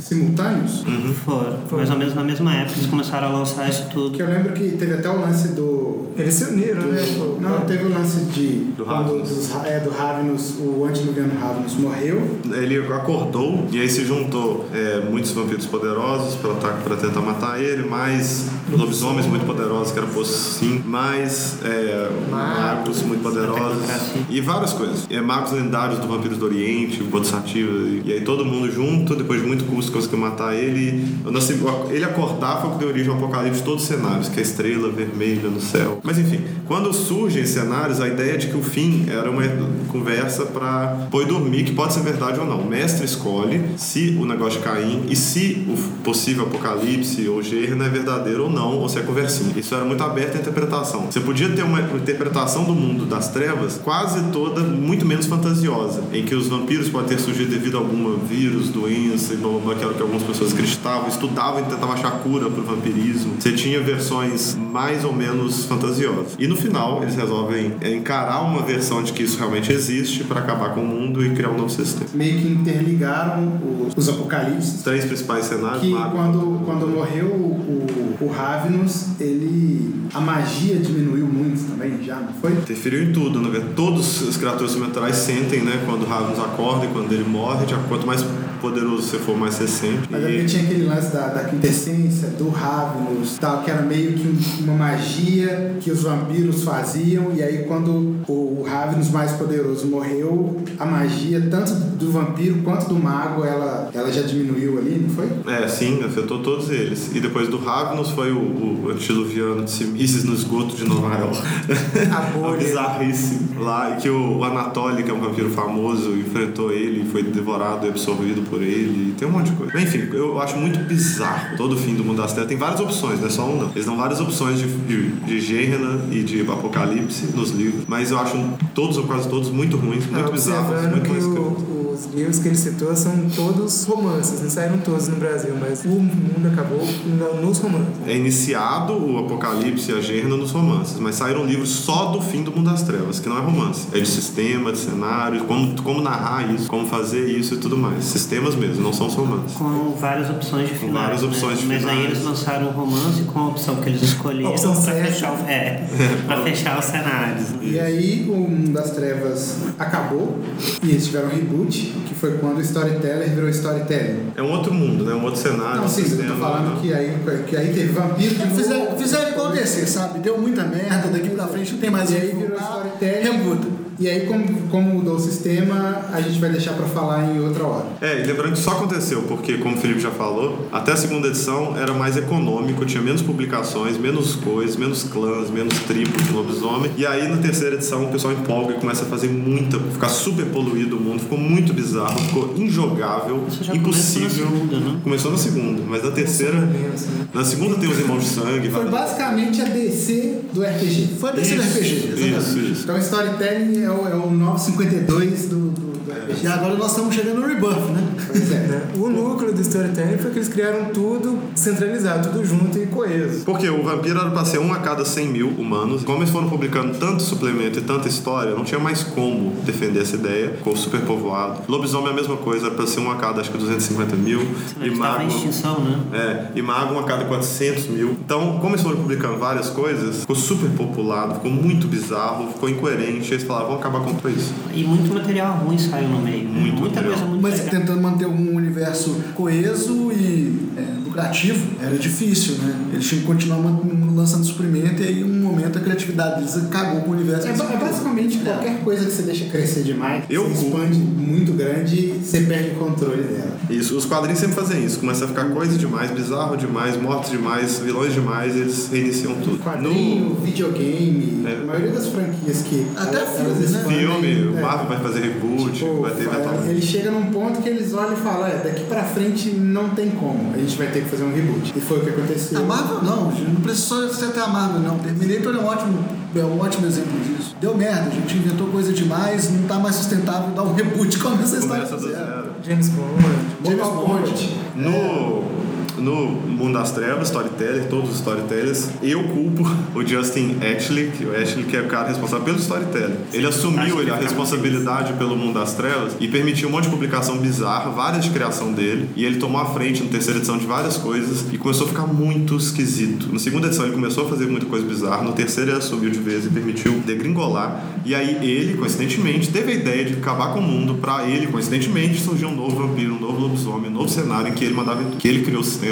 simultâneos? Foram. Mais ou menos na mesma época eles começaram a lançar isso tudo. Que eu lembro que teve até o lance do. Eles se uniram, né? Não, teve o lance de. Do quando Ravenous. dos- é, do Ravenous, o antediluviano Ravenous morreu. Ele acordou e aí se juntou é, muitos vampiros poderosos para para tentar matar ele, mais lobisomens muito poderosos que eram postos sim, mais é, magos muito poderosos e várias coisas. É, magos lendários do Vampiros do Oriente, o Bodhisattva, e, e aí todo mundo junto, depois de muito custo conseguiu matar ele. O nasci- Ele acordar foi o que deu origem ao apocalipse de todos os cenários, que é a estrela vermelha no céu. Mas enfim, quando surgem cenários, a ideia de que o fim era uma conversa para boi dormir, que pode ser verdade ou não. O mestre escolhe se o negócio de Caim e se o possível apocalipse ou Gerna é verdadeiro ou não, ou se é conversinha. Isso era muito aberto à interpretação. Você podia ter uma interpretação do mundo das trevas quase toda muito menos fantasiosa, em que os vampiros podem ter surgido devido a algum vírus, doença, e blá blá blá, que que algumas pessoas acreditavam, estudavam e tentavam achar cura para o vampirismo. Você tinha versões mais ou menos fantasiosas. E no final, eles resolvem encarar uma versão de que isso realmente existe para acabar com o mundo e criar um novo sistema. Meio que interligaram os, os apocalipses. Três principais cenários. Que mago. quando, quando morreu o, o, o Ravenous, ele. A magia diminuiu muito também, já, não foi? Interferiu em tudo, verdade. Todos os criaturas sobrenaturais sentem, né? Quando o Ravens acorda e quando ele morre. de- Quanto mais poderoso você for, mais você sente. Mas E- ali tinha aquele lance da, da quintessência, do Ravenous, tal, que era meio que um- uma magia que os vampiros faziam, e aí quando o Ravenous mais poderoso morreu, a magia, tanto do vampiro quanto do mago, ela, ela já diminuiu ali, não foi? É, sim, afetou todos eles. E depois do Ravnos foi o, o antediluviano de Simises no esgoto de Nova York. A A bolha. bizarrice lá. E que o, o Anatoly, que é um vampiro famoso, enfrentou ele e foi devorado e absorvido por ele. E tem um monte de coisa. Enfim, eu acho muito bizarro todo o fim do mundo das trevas. Tem várias opções, não é só um não. Eles dão várias opções de, de, de Gehenna e de Apocalipse nos livros. Mas eu acho todos ou quase todos muito ruins, muito É, bizarros, muito escritos. o- os livros que ele citou são todos romances, não saíram todos no Brasil, mas o mundo acabou no- nos romances. É iniciado o Apocalipse e a Gerna nos romances, mas saíram livros só do fim do Mundo das Trevas, que não é romance. É de sistema, de cenário, como, como narrar isso, como fazer isso e tudo mais. Sistemas mesmo, não são os romances. Com várias opções de Com finais. várias né? opções de Mas finais. aí eles lançaram um romance com a opção que eles escolheram certa. fechar, o, é, pra fechar os cenários. né? E aí o Mundo das Trevas acabou e eles tiveram um reboot, que foi quando o Storyteller virou Storytelling. É um outro mundo, né? Um outro cenário. Não, um sim, eu tô falando né? que aí, que aí teve vampiro novo. Fizeram, fizeram igual DC, sabe? Deu muita merda, daqui pra frente não tem mais E que aí virou Storytelling. rebuta. E aí, como, como mudou o sistema, a gente vai deixar pra falar em outra hora. É, e lembrando que só aconteceu porque, como o Felipe já falou, até a segunda edição era mais econômico, tinha menos publicações, menos coisas, menos clãs, menos tribos de lobisomem. E aí na terceira edição o pessoal empolga e começa a fazer muita, ficar super poluído o mundo, ficou muito bizarro, ficou injogável, Isso já impossível. começou na segunda, né? Começou na segunda, mas na terceira. Na segunda tem os irmãos de sangue. Foi basicamente a DC do RPG. Foi a DC do Isso, RPG, exatamente. Isso, isso. Então, Storytelling é o, é o 952 do. E agora nós estamos chegando no Rebirth, né? Pois é. Né? O núcleo do storytelling foi que eles criaram tudo centralizado, tudo junto e coeso. Porque o vampiro era pra ser um a cada 100 mil humanos. Como eles foram publicando tanto suplemento e tanta história, não tinha mais como defender essa ideia. Ficou super povoado. Lobisomem é a mesma coisa, era pra ser um a cada acho que 250 mil. E Ele estava em mago. extinção, né? É, e mago um a cada 400 mil. Então, como eles foram publicando várias coisas, ficou super populado, ficou muito bizarro, ficou incoerente. Eles falaram, vamos acabar com tudo isso. E muito material ruim saiu no meio. Muito Muita coisa muito Mas legal. tentando manter um universo coeso e é, lucrativo, era difícil, né? Eles tinham que continuar lançando suprimento e aí, um momento, a criatividade deles cagou com o universo. É, é basicamente qualquer coisa que você deixa crescer demais, Eu você culpo. expande muito grande, você perde o controle dela. Isso, os quadrinhos sempre fazem isso. Começa a ficar coisa demais, bizarro demais, mortos demais, vilões demais, eles reiniciam tudo. Quadrinho, videogame, É. a maioria das franquias que. Até elas- filme, elas né? No filme, o é. Marvel vai fazer reboot, Tipo, vai ter é, eventualmente. ele chega num ponto que eles olham e falam, é, daqui pra frente não tem como, a gente vai ter que fazer um reboot. E foi o que aconteceu. A Marvel não, gente, não precisa só ser até a Marvel, não. Terminator é um ótimo, é um ótimo exemplo disso. Deu merda, a gente inventou coisa demais, não tá mais sustentável, dá um reboot, começa a história Começa do do zero. James Bond. James Bond. No, no Mundo das Trevas, Storyteller, todos os Storytellers, eu culpo o Justin Ashley, que o Ashley que é o cara responsável pelo Storytelling. Ele assumiu ele, a responsabilidade pelo Mundo das Trevas e permitiu um monte de publicação bizarra, várias de criação dele, e ele tomou a frente na terceira edição de várias coisas e começou a ficar muito esquisito. Na segunda edição ele começou a fazer muita coisa bizarra, no terceiro ele assumiu de vez e permitiu degringolar, e aí ele, coincidentemente, teve a ideia de acabar com o mundo pra ele, coincidentemente, surgiu um novo vampiro, um novo lobisomem, um novo cenário em que ele mandava que ele criou o sistema,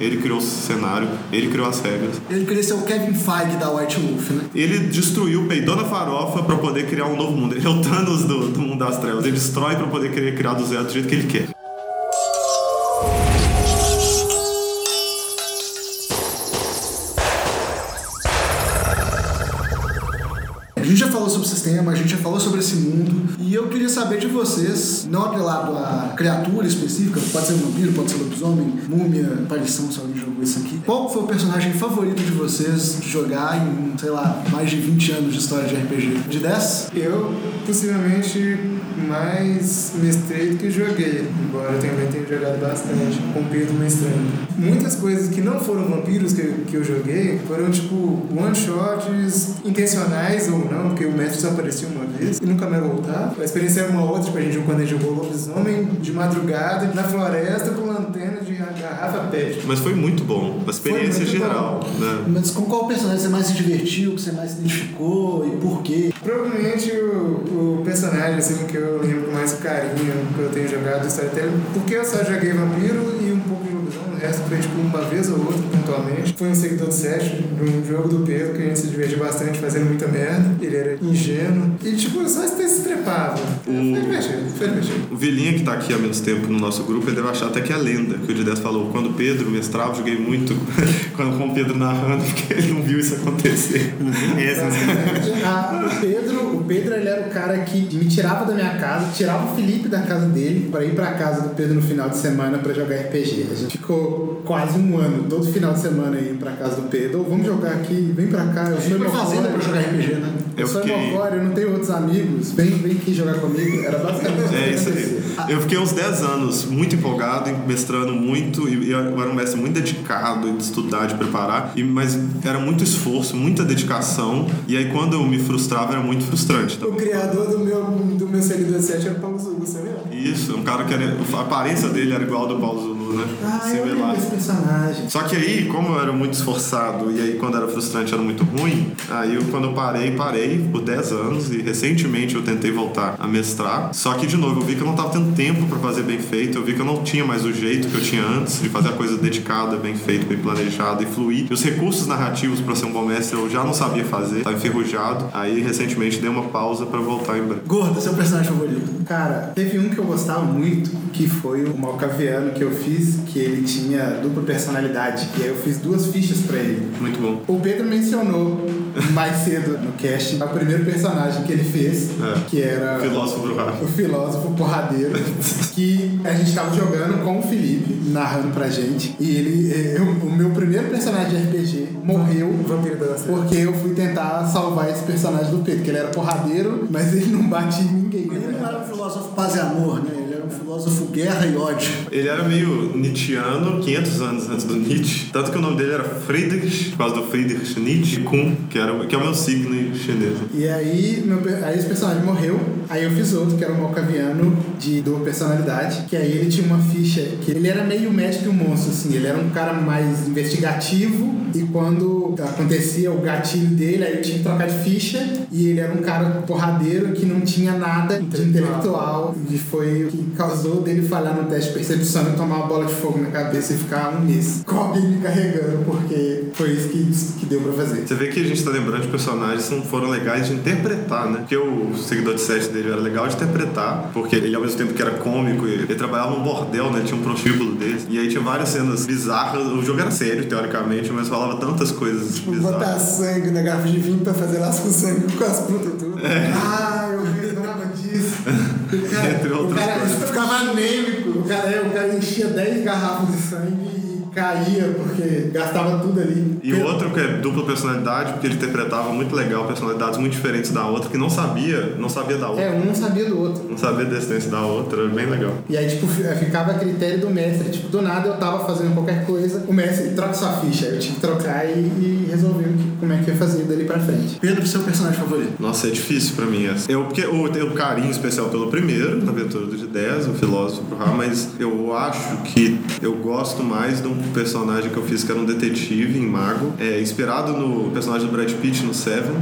ele criou o cenário, ele criou as regras. Ele queria ser o Kevin Feige da White Wolf, né? Ele destruiu, peidou na farofa pra poder criar um novo mundo. Ele é o Thanos do, do mundo das trevas. Ele destrói pra poder querer criar do zero do jeito que ele quer. Gente já falou sobre o sistema, a gente já falou sobre esse mundo, e eu queria saber de vocês, não atrelado a criatura específica, pode ser um vampiro, pode ser lobisomem, múmia, aparição, se alguém jogou isso aqui. Qual foi o personagem favorito de vocês de jogar em, sei lá, mais de 20 anos de história de RPG? De 10? Eu, possivelmente, mais mestrei do que joguei, embora eu também tenha jogado bastante, com Pedro mestrando. Muitas coisas que não foram vampiros que, que eu joguei foram, tipo, one-shots intencionais ou não, porque o mestre só aparecia uma vez e nunca mais voltava. A experiência era uma outra, tipo, a gente quando a gente jogou lobisomem de madrugada, na floresta, com lanterna de garrafa pet. Mas foi muito bom. Uma experiência geral. Né? Mas com qual personagem você mais se divertiu, que você mais se identificou e por quê? Provavelmente o, o personagem assim, que eu lembro com mais carinho que eu tenho jogado do Storytelling, porque eu só joguei vampiro e um pouco de lobisomem, o resto foi tipo uma vez ou outra, pontualmente. Foi um seguidor do set, um jogo do Pedro, que a gente se divertiu bastante fazendo muita merda. Ele era ingênuo e tipo, só se trepava. Foi divertido, foi divertido. O Vilinha, que tá aqui há menos tempo no nosso grupo, ele deve achar até que é lenda, que o Dides falou. Quando o Pedro mestrava, eu joguei muito quando, com o Pedro narrando, porque ele não viu isso acontecer. Ah, o Pedro, o Pedro ele era o cara que me tirava da minha casa, tirava o Felipe da casa dele pra ir pra casa do Pedro no final de semana pra jogar RPG. A gente ficou quase um ano, todo final de semana aí pra casa do Pedro. Vamos jogar aqui, vem pra cá. Eu sou fazenda pra jogar RPG, né? Eu Eu sou fiquei- Mocório, eu não tenho outros amigos. Vem, vem aqui jogar comigo. Era basicamente É isso aí. Eu fiquei uns 10 anos muito empolgado, mestrando muito, e eu era um mestre muito dedicado de estudar, de preparar, e, mas era muito esforço, muita dedicação, e aí quando eu me frustrava era muito frustrante. O criador do meu, do meu seguidor 7 era o Paulo Zulu, você lembra? Isso, um cara que era, a aparência dele era igual ao do Paulo Zulu. Estilo, né? Ah, Similar. desse personagem. Só que aí, como eu era muito esforçado e aí quando era frustrante era muito ruim, aí eu, quando eu parei, parei por 10 anos e recentemente eu tentei voltar a mestrar. Só que de novo, eu vi que eu não tava tendo tempo pra fazer bem feito, eu vi que eu não tinha mais o jeito que eu tinha antes de fazer a coisa dedicada, bem feito, bem planejada e fluir. E os recursos narrativos pra ser um bom mestre eu já não sabia fazer, tava enferrujado. Aí recentemente dei uma pausa pra voltar em breve. Gordo, seu personagem favorito. Cara, teve um que eu gostava muito, que foi o Malcaviano que eu fiz, que ele tinha dupla personalidade. E aí eu fiz duas fichas pra ele. Muito bom. O Pedro mencionou mais cedo no cast o primeiro personagem que ele fez, É. que era Filósofo do rap. o filósofo porradeiro, que a gente tava jogando com o Felipe, narrando pra gente. E ele, eh, eu- o meu primeiro personagem de RPG morreu O porque eu fui tentar salvar esse personagem do Pedro, que ele era porradeiro, mas ele não batia em ninguém. Ele né? não era um filósofo paz e amor, né? Um filósofo guerra e ódio. Ele era meio Nietzscheano, 500 anos antes do Nietzsche. Tanto que o nome dele era Friedrich, por causa do Friedrich Nietzsche, Kuhn, que, era, que é o meu signo chinês. E aí, meu aí esse personagem morreu. Aí eu fiz outro, que era o Malcaviano, de dupla personalidade. Que aí ele tinha uma ficha que ele era meio médico e um monstro, assim. Ele era um cara mais investigativo. E quando acontecia o gatilho dele, aí eu tinha que trocar de ficha. E ele era um cara porradeiro que não tinha nada de intelectual. E foi o que causou dele falhar no teste de percepção e tomar uma bola de fogo na cabeça e ficar um mês com alguém me carregando, porque foi isso que, que deu pra fazer. Você vê que a gente tá lembrando de personagens que não foram legais de interpretar, né? Porque o seguidor de set dele era legal de interpretar, porque ele ao mesmo tempo que era cômico, ele, ele trabalhava num bordel, né? Tinha um prostíbulo dele. E aí tinha várias cenas bizarras. O jogo era sério, teoricamente, mas falava tantas coisas Tipo, botar bizarras. sangue na garrafa de vinho pra fazer laço com sangue com as frutas tudo. Ah, eu lembrava disso. O cara, Entre o outras cara coisas. ficava anêmico. O cara, o cara enchia 10 garrafas de sangue caía porque gastava tudo ali. E o outro que é dupla personalidade, porque ele interpretava muito legal personalidades muito diferentes da outra, que não sabia, não sabia da outra. É, um não sabia do outro. Não sabia da existência da outra, era bem legal. E aí, tipo, fi- ficava a critério do mestre. Tipo, do nada eu tava fazendo qualquer coisa, o mestre troca sua ficha. Aí eu tinha que trocar e, e resolver o que- como é que ia fazer dali pra frente. Pedro, seu personagem favorito. Nossa, é difícil pra mim essa. Eu, porque eu tenho um carinho especial pelo primeiro, na aventura do D10, o filósofo mas eu acho que eu gosto mais de um personagem que eu fiz que era um detetive em Mago, é, inspirado no personagem do Brad Pitt no Seven,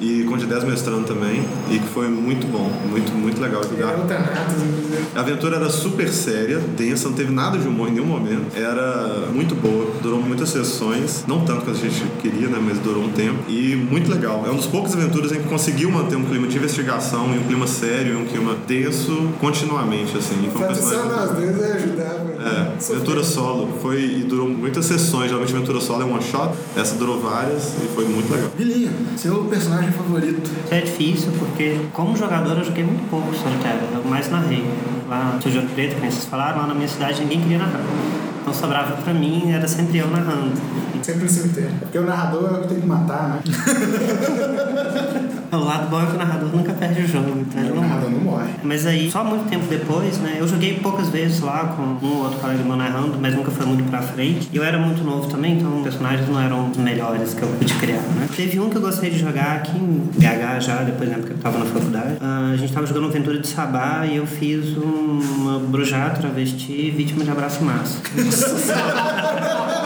e com o D10 mestrando também, e que foi muito bom, muito, muito legal jogar. Thanatos, inclusive. A aventura era super séria, densa, não teve nada de humor em nenhum momento. Era muito boa, durou muitas sessões, não tanto quanto a gente queria, né, mas durou um tempo. E muito legal. É uma das poucas aventuras em que conseguiu manter um clima de investigação e um clima sério e um clima denso continuamente, assim. Foi um fato de só personagem- nós dois ajudava. É, aventura solo. Foi e durou muitas sessões. Geralmente a aventura solo é one shot. Essa durou várias e foi muito legal. Vilinha, seu personagem favorito. É difícil porque, como jogador, eu joguei muito pouco solitário. Eu mais narrei. Lá no Tijolo Preto, que nem vocês falaram, lá na minha cidade ninguém queria narrar. Então sobrava pra mim, era sempre eu narrando. Sempre no cemitério. Porque o narrador é o que tem que matar, né? O lado bom é que o narrador nunca perde o jogo, então ele O não narrador não morre. Mas aí, só muito tempo depois, né? Eu joguei poucas vezes lá com um ou outro colega meu narrando, mas nunca foi muito pra frente. E eu era muito novo também, então os personagens não eram os melhores que eu pude criar, né? Teve um que eu gostei de jogar aqui em BH já, depois na época que eu tava na faculdade. Ah, a gente tava jogando Aventura de Sabá e eu fiz um- uma brujá travesti vítima de abraço massa.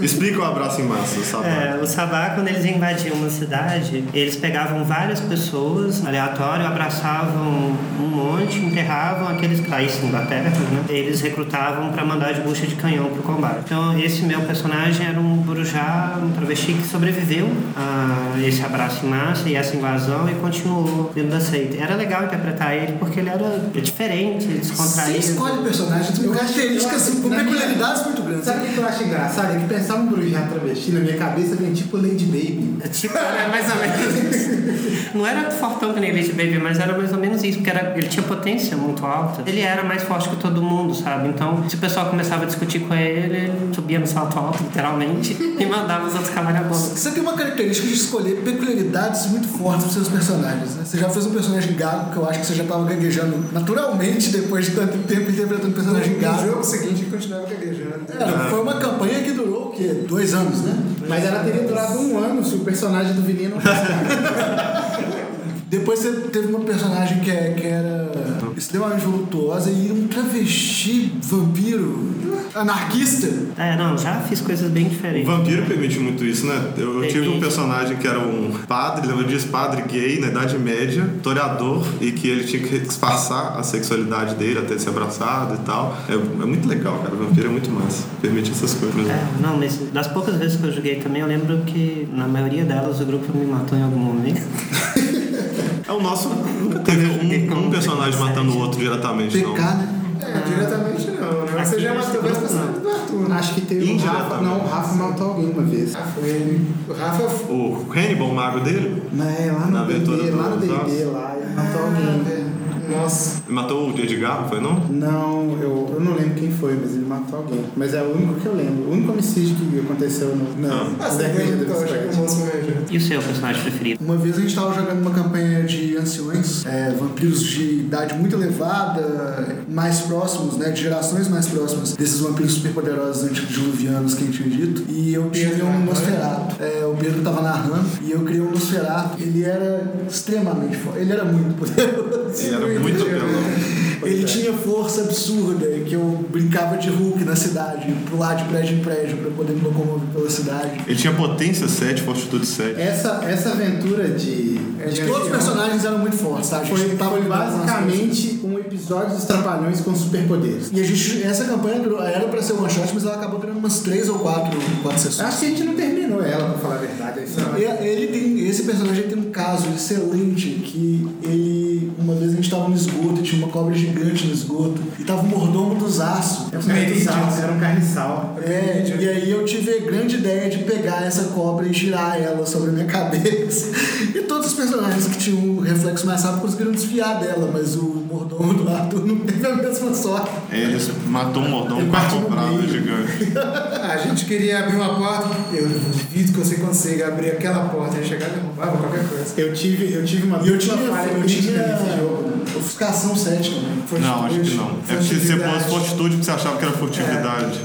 Explica o abraço em massa, sabe? É, o Sabá, quando eles invadiam uma cidade, eles pegavam várias pessoas, aleatório, abraçavam um monte, enterravam aqueles que caíssem da terra, né? Eles recrutavam para mandar de bucha de canhão pro combate. Então, esse meu personagem era um burujá, um travesti que sobreviveu a esse abraço em massa e essa invasão e continuou dentro da seita. Era legal interpretar ele porque ele era diferente, Você descontraído. escolhe personagens com características, com peculiaridades muito grandes. Sabe o que eu acho engraçado? É que pensar um brujá travesti na minha cabeça vem tipo Lady Baby. É Tipo, era mais ou menos isso. Não era fortão que nem Lady Baby, mas era mais ou menos isso, porque era, ele tinha potência muito alta. Ele era mais forte que todo mundo, sabe? Então, se o pessoal começava a discutir com ele, ele subia no salto alto, literalmente, e mandava os outros cavalhar a bola. Você tem uma característica de escolher peculiaridades muito fortes para seus personagens. Né? Você já fez um personagem gago, que eu acho que você já estava gaguejando naturalmente depois de tanto tempo interpretando um personagem No gago. jogo seguinte, continuava gaguejando. É, foi uma campanha que durou Dois anos, né? Mas ela teria durado um ano se o personagem do Vilinho não. Depois você teve uma personagem que, é, que era extremamente voluptuosa e um travesti vampiro anarquista. É, não, já fiz coisas bem O diferentes. vampiro permite muito isso, né? Eu, eu tive um Permite. personagem que era um padre, lembra disso? Padre gay na Idade Média, toreador, e que ele tinha que disfarçar a sexualidade dele até ser abraçado e tal. É, é muito legal, cara. O vampiro é muito massa. Permite essas coisas mesmo. É, não, mas das poucas vezes que eu joguei também, eu lembro que na maioria delas o grupo me matou em algum momento. É o nosso. Nunca teve um, um personagem matando o outro diretamente, não. Né? É, diretamente não, né? Você já matou várias pessoas do Arthur, né? Acho que teve um Rafa. Indiretamente. Não, o Rafa matou alguém uma vez. Ah, foi ele. O Rafa O Hannibal, o mago dele, Não, é, lá Na no D&D, lá no D&D, lá, ele matou alguém. Nossa. ele matou o Edgar, não foi não? Não, eu, eu não lembro quem foi, mas ele matou alguém. Mas é o único que eu lembro. O único homicídio que aconteceu no, no, Ah, moço ganhou. E o seu personagem preferido? Uma vez a gente estava jogando uma campanha de anciões, é, vampiros de idade muito elevada, mais próximos, né, de gerações mais próximas desses vampiros superpoderosos antediluvianos que a gente tinha dito. E eu Pedro um. Nosferatu. É, o Pedro estava narrando e eu criei um Nosferatu. Ele era extremamente forte. Ele era muito poderoso. Ele era muito apelão. Ele tinha força absurda, que eu brincava de Hulk na cidade, pular de prédio em prédio para poder me locomover pela cidade. Ele tinha potência 7, fortitude 7. Essa, essa aventura de. É, de Todos os personagens eram muito fortes, tá? A gente foi, tava foi basicamente um episódio dos Trapalhões com superpoderes. E a gente, essa campanha era pra ser one shot, mas ela acabou durando umas três ou quatro, quatro sessões. Acho que a gente não terminou ela, pra falar a verdade. é Ele tem, esse personagem tem um caso excelente que ele, uma vez a gente tava no esgoto, e tinha uma cobra gigante no esgoto, e tava o mordomo dos aços. Era um carniçal. Era um carniçal. É, e aí eu tive a grande ideia de pegar essa cobra e girar ela sobre a minha cabeça. E todos os personagens que tinham um reflexo mais rápido conseguiram desviar dela, mas o mordomo do Arthur não teve a mesma sorte. Ele matou um mordão Ele com a meio. gigante. A gente queria abrir uma porta, eu duvido que você consiga abrir aquela porta e chegar e derrubava qualquer coisa. Eu tive, eu tive uma E eu tinha, falha eu tinha nesse jogo. Ofuscação 7 também. Não, acho que não. É porque você pôs fortitude porque você achava que era furtividade.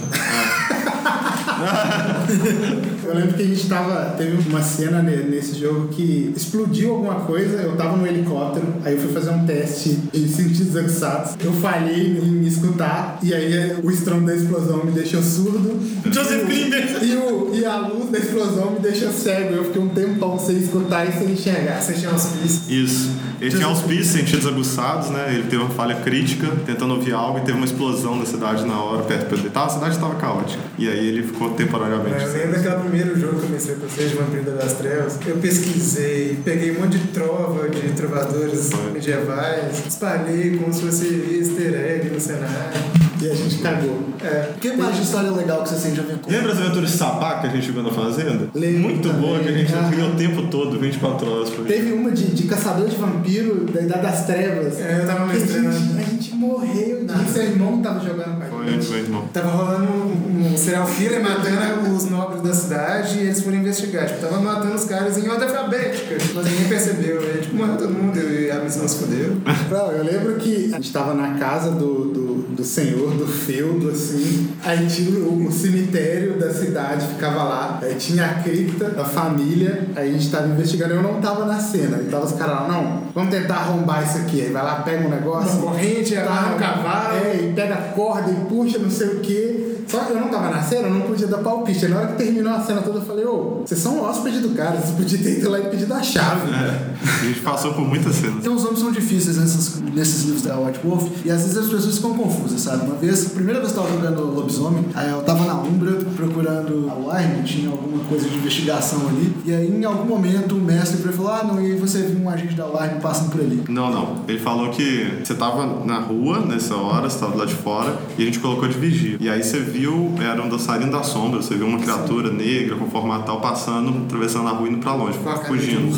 Eu lembro que a gente tava. Teve uma cena ne- nesse jogo que explodiu alguma coisa, eu tava no helicóptero, aí eu fui fazer um teste de sentidos aguçados. Eu falhei em me escutar, e aí o estrondo da explosão me deixou surdo. Joseph E o- E, o, e a luz da explosão me deixou cego. Eu fiquei um tempão sem escutar e sem enxergar. Você tinha uns pistas. Isso. Ele tinha auspícios, sentidos aguçados, né? Ele teve uma falha crítica, tentando ouvir algo, e teve uma explosão na cidade na hora, perto dele. Tava, a cidade estava caótica. E aí ele ficou temporariamente. É, Eu lembro daquele primeiro jogo que eu comecei com vocês, de Vampiro das Trevas. Eu pesquisei, peguei um monte de trova de trovadores Foi. medievais, espalhei como se fosse easter egg no cenário. E a gente cagou. É, O que mais de história legal que você tem de aventura? Lembra as aventuras de Sabá que a gente jogou na fazenda? Lembro Muito também. boa, que a gente Aham. jogou o tempo todo, 24 horas por dia. Teve uma de, de caçador de vampiro da Idade das Trevas. É, eu tava mestrando. gente, a gente morreu de seu irmão tava jogando com a Irmão. Tava rolando um, um serial killer matando os nobres da cidade e eles foram investigar. Tipo, tava matando os caras em ordem alfabética, mas ninguém percebeu. Aí, tipo, morreu todo mundo e a missão se fodeu. Não, eu lembro que a gente tava na casa do, do, do senhor, do feudo, assim. Aí tinha o, o cemitério da cidade, ficava lá. Aí tinha a cripta da família. Aí a gente tava investigando. Eu não tava na cena. Aí tava os caras lá, não, vamos tentar arrombar isso aqui. Aí vai lá, pega um negócio. Uma corrente, amarra um cavalo. É, e pega a corda e puxa, não sei o quê. Só que eu não tava na cena, eu não podia dar palpite. Aí Na hora que terminou a cena toda, eu falei, ô, vocês são hóspedes do cara, vocês podiam ter ido lá e pedido a chave. É, a gente passou por muitas cenas. Tem uns nomes que são difíceis nessas, nesses livros da White Wolf e às vezes as pessoas ficam confusas, sabe? Uma vez, a primeira vez que eu tava jogando Lobisomem, aí eu tava na Umbra procurando a Warren, tinha alguma coisa de investigação ali, e aí em algum momento o mestre falou: Ah, não, e aí você viu um agente da Warren passando por ali. Não, não. Ele falou que você tava na rua nessa hora, você tava lá de fora, e a gente colocou de vigia. E aí você viu, era um dançarino da sombra, você viu uma criatura negra com formato tal passando, atravessando a rua indo pra longe, Com fugindo.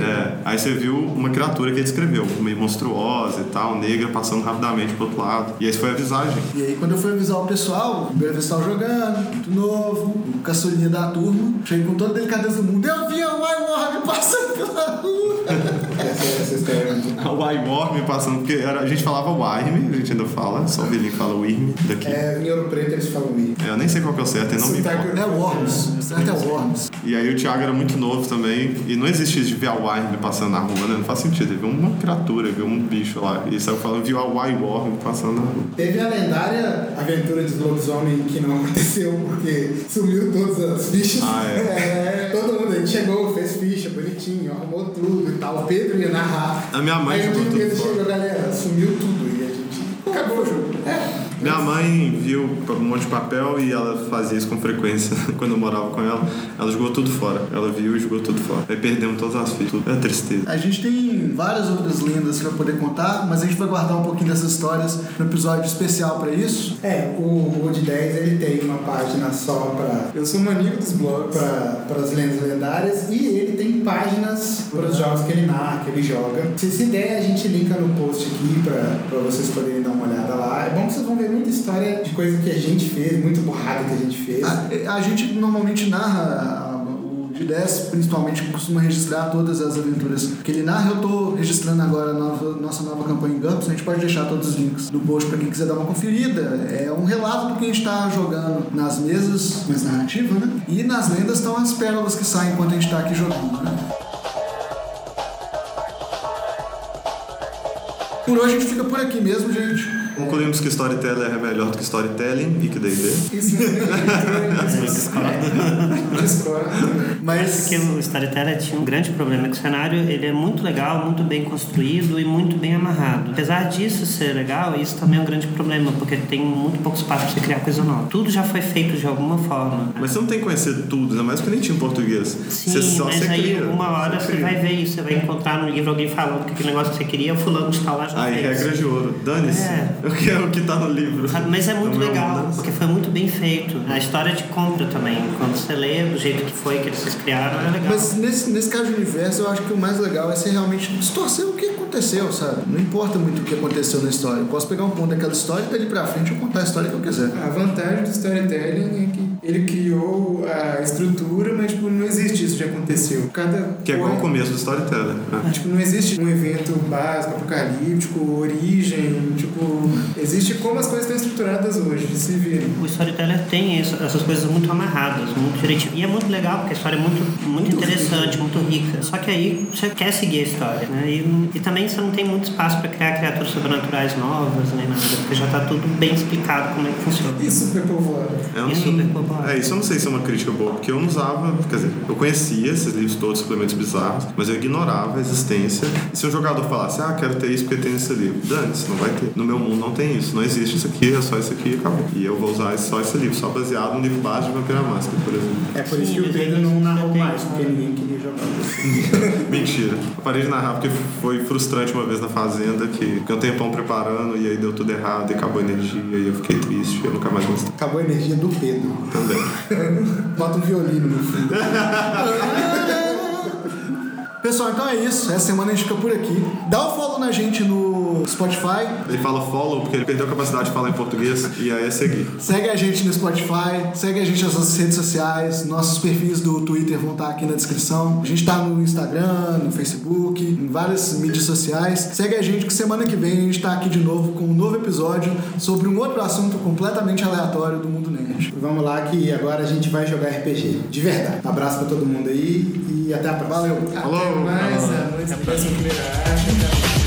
É, aí você viu uma criatura que ele descreveu, meio monstruosa e tal, negra, passando rapidamente pro outro lado. E aí foi a visagem. E aí quando eu fui avisar o pessoal, eu tava jogando, muito novo, o caçulinha da turma, cheguei com toda a delicadeza do mundo, eu vi a Wolf passando pela rua. A Wyworm passando, porque era- a gente falava Wyrm, a gente ainda fala, só o Vilinho fala Wyrm daqui. É, em Ouro Preto eles falam Mi. É, eu nem sei qual que é o certo, e não me importa. É Worms. Certo é Worms. E aí o Thiago era muito novo também, e não existe isso de ver a Wyrm passando na rua, né? Não faz sentido. Ele viu uma criatura, viu um bicho lá, e saiu falando, viu a Wyworm passando na rua. Teve a lendária aventura de lobisomem que não aconteceu porque sumiu todas as fichas. Ah, é? Todo mundo, a gente chegou, fez ficha, bonitinho, arrumou tudo e tal. O Pedro narrar. A minha mãe Aí o que ele chegou, galera, sumiu tudo e a gente acabou o jogo. É. Minha mãe viu um monte de papel e ela fazia isso com frequência quando eu morava com ela. Ela jogou tudo fora. Ela viu e jogou tudo fora. Aí perdemos todas as fichas. Tudo. É tristeza. A gente tem várias outras lendas para poder contar, mas a gente vai guardar um pouquinho dessas histórias no episódio especial para isso. É, o Road 10 ele tem uma página só para Eu sou maníaco dos blogs. para as lendas lendárias e ele tem páginas para os jogos que ele narra, que ele joga. Se se der, a gente linka no post aqui para vocês poderem dar uma olhada lá. É bom que vocês vão ver muita história de coisa que a gente fez, muito borrada que a gente fez. A, a gente normalmente narra. de 10 principalmente costuma registrar todas as aventuras que ele narra. Eu tô registrando agora a nova- nossa nova campanha em GURPS. A gente pode deixar todos os links no post para quem quiser dar uma conferida. É um relato do que a gente está jogando nas mesas, mais narrativa, né? E nas lendas estão as pérolas que saem enquanto a gente está aqui jogando, né? Por hoje a gente fica por aqui mesmo, gente. Concluímos que Storyteller é melhor do que Storytelling e que D&D. Isso Eu Discord. Mas Porque o Storyteller tinha um grande problema, que o cenário ele é muito legal, muito bem construído e muito bem amarrado. Apesar disso ser legal, isso também é um grande problema, porque tem muito pouco espaço para você criar coisa nova. Tudo já foi feito de alguma forma. Mas você não tem que conhecer tudo, ainda mais porque nem tinha em português. Sim, você só mas você aí cria. uma hora você cria. vai ver isso, você vai encontrar no livro alguém falando que aquele negócio que você queria, o fulano está lá já Aí, fez. regra de ouro. Dane-se. É. O que é o que tá no livro. Sabe, Mas é muito é legal, porque foi muito bem feito. A história te compra também. Quando você lê do jeito que foi que eles criaram, é legal. Mas nesse, nesse caso de universo, eu acho que o mais legal é você realmente distorcer o que aconteceu, sabe? Não importa muito o que aconteceu na história. Eu posso pegar um ponto daquela história e dali pra frente eu contar a história que eu quiser. A vantagem do storytelling é que ele criou a estrutura, mas tipo, não existe isso que aconteceu. Cada Que é igual o começo do Storyteller. né? Tipo, não existe um evento básico, apocalíptico, origem, tipo, existe como as coisas estão estruturadas hoje, de se virem. O storyteller tem isso- essas coisas muito amarradas, muito direitinho. E é muito legal, porque a história é muito, muito interessante, muito rica. Só que aí você quer seguir a história, né? E, e também você não tem muito espaço para criar criaturas sobrenaturais novas, nem nada, porque já tá tudo bem explicado como é que funciona. E superpovoado. Eu E super É, isso eu não sei se é uma crítica boa, porque eu não usava, quer dizer, eu conhecia esses livros todos, suplementos bizarros, mas eu ignorava a existência. E se um jogador falasse, ah, quero ter isso porque tem nesse livro, dane-se, não vai ter. No meu mundo não tem isso, não existe isso aqui, é só isso aqui e acabou. E eu vou usar só esse livro, só baseado no livro base de Vampira Máscara, por exemplo. É por isso que o Pedro não narrou mais, porque ninguém queria jogar. Mentira. Eu parei de narrar porque foi frustrante uma vez na fazenda, que fiquei um tempão preparando e aí deu tudo errado e acabou a energia e eu fiquei triste, eu nunca mais gostei. Acabou a energia do Pedro. Bota um violino no fundo. Pessoal, então é isso. Essa semana a gente fica por aqui. Dá o follow na gente no Spotify. Ele fala follow porque ele perdeu a capacidade de falar em português e aí é seguir. Segue a gente no Spotify, segue a gente nas nossas redes sociais, nossos perfis do Twitter vão estar aqui na descrição. A gente tá no Instagram, no Facebook, em várias mídias sociais. Segue a gente que semana que vem a gente tá aqui de novo com um novo episódio sobre um outro assunto completamente aleatório do mundo nerd. Vamos lá que agora a gente vai jogar RPG. De verdade. Abraço pra todo mundo aí e até a próxima. Valeu. Até mais, a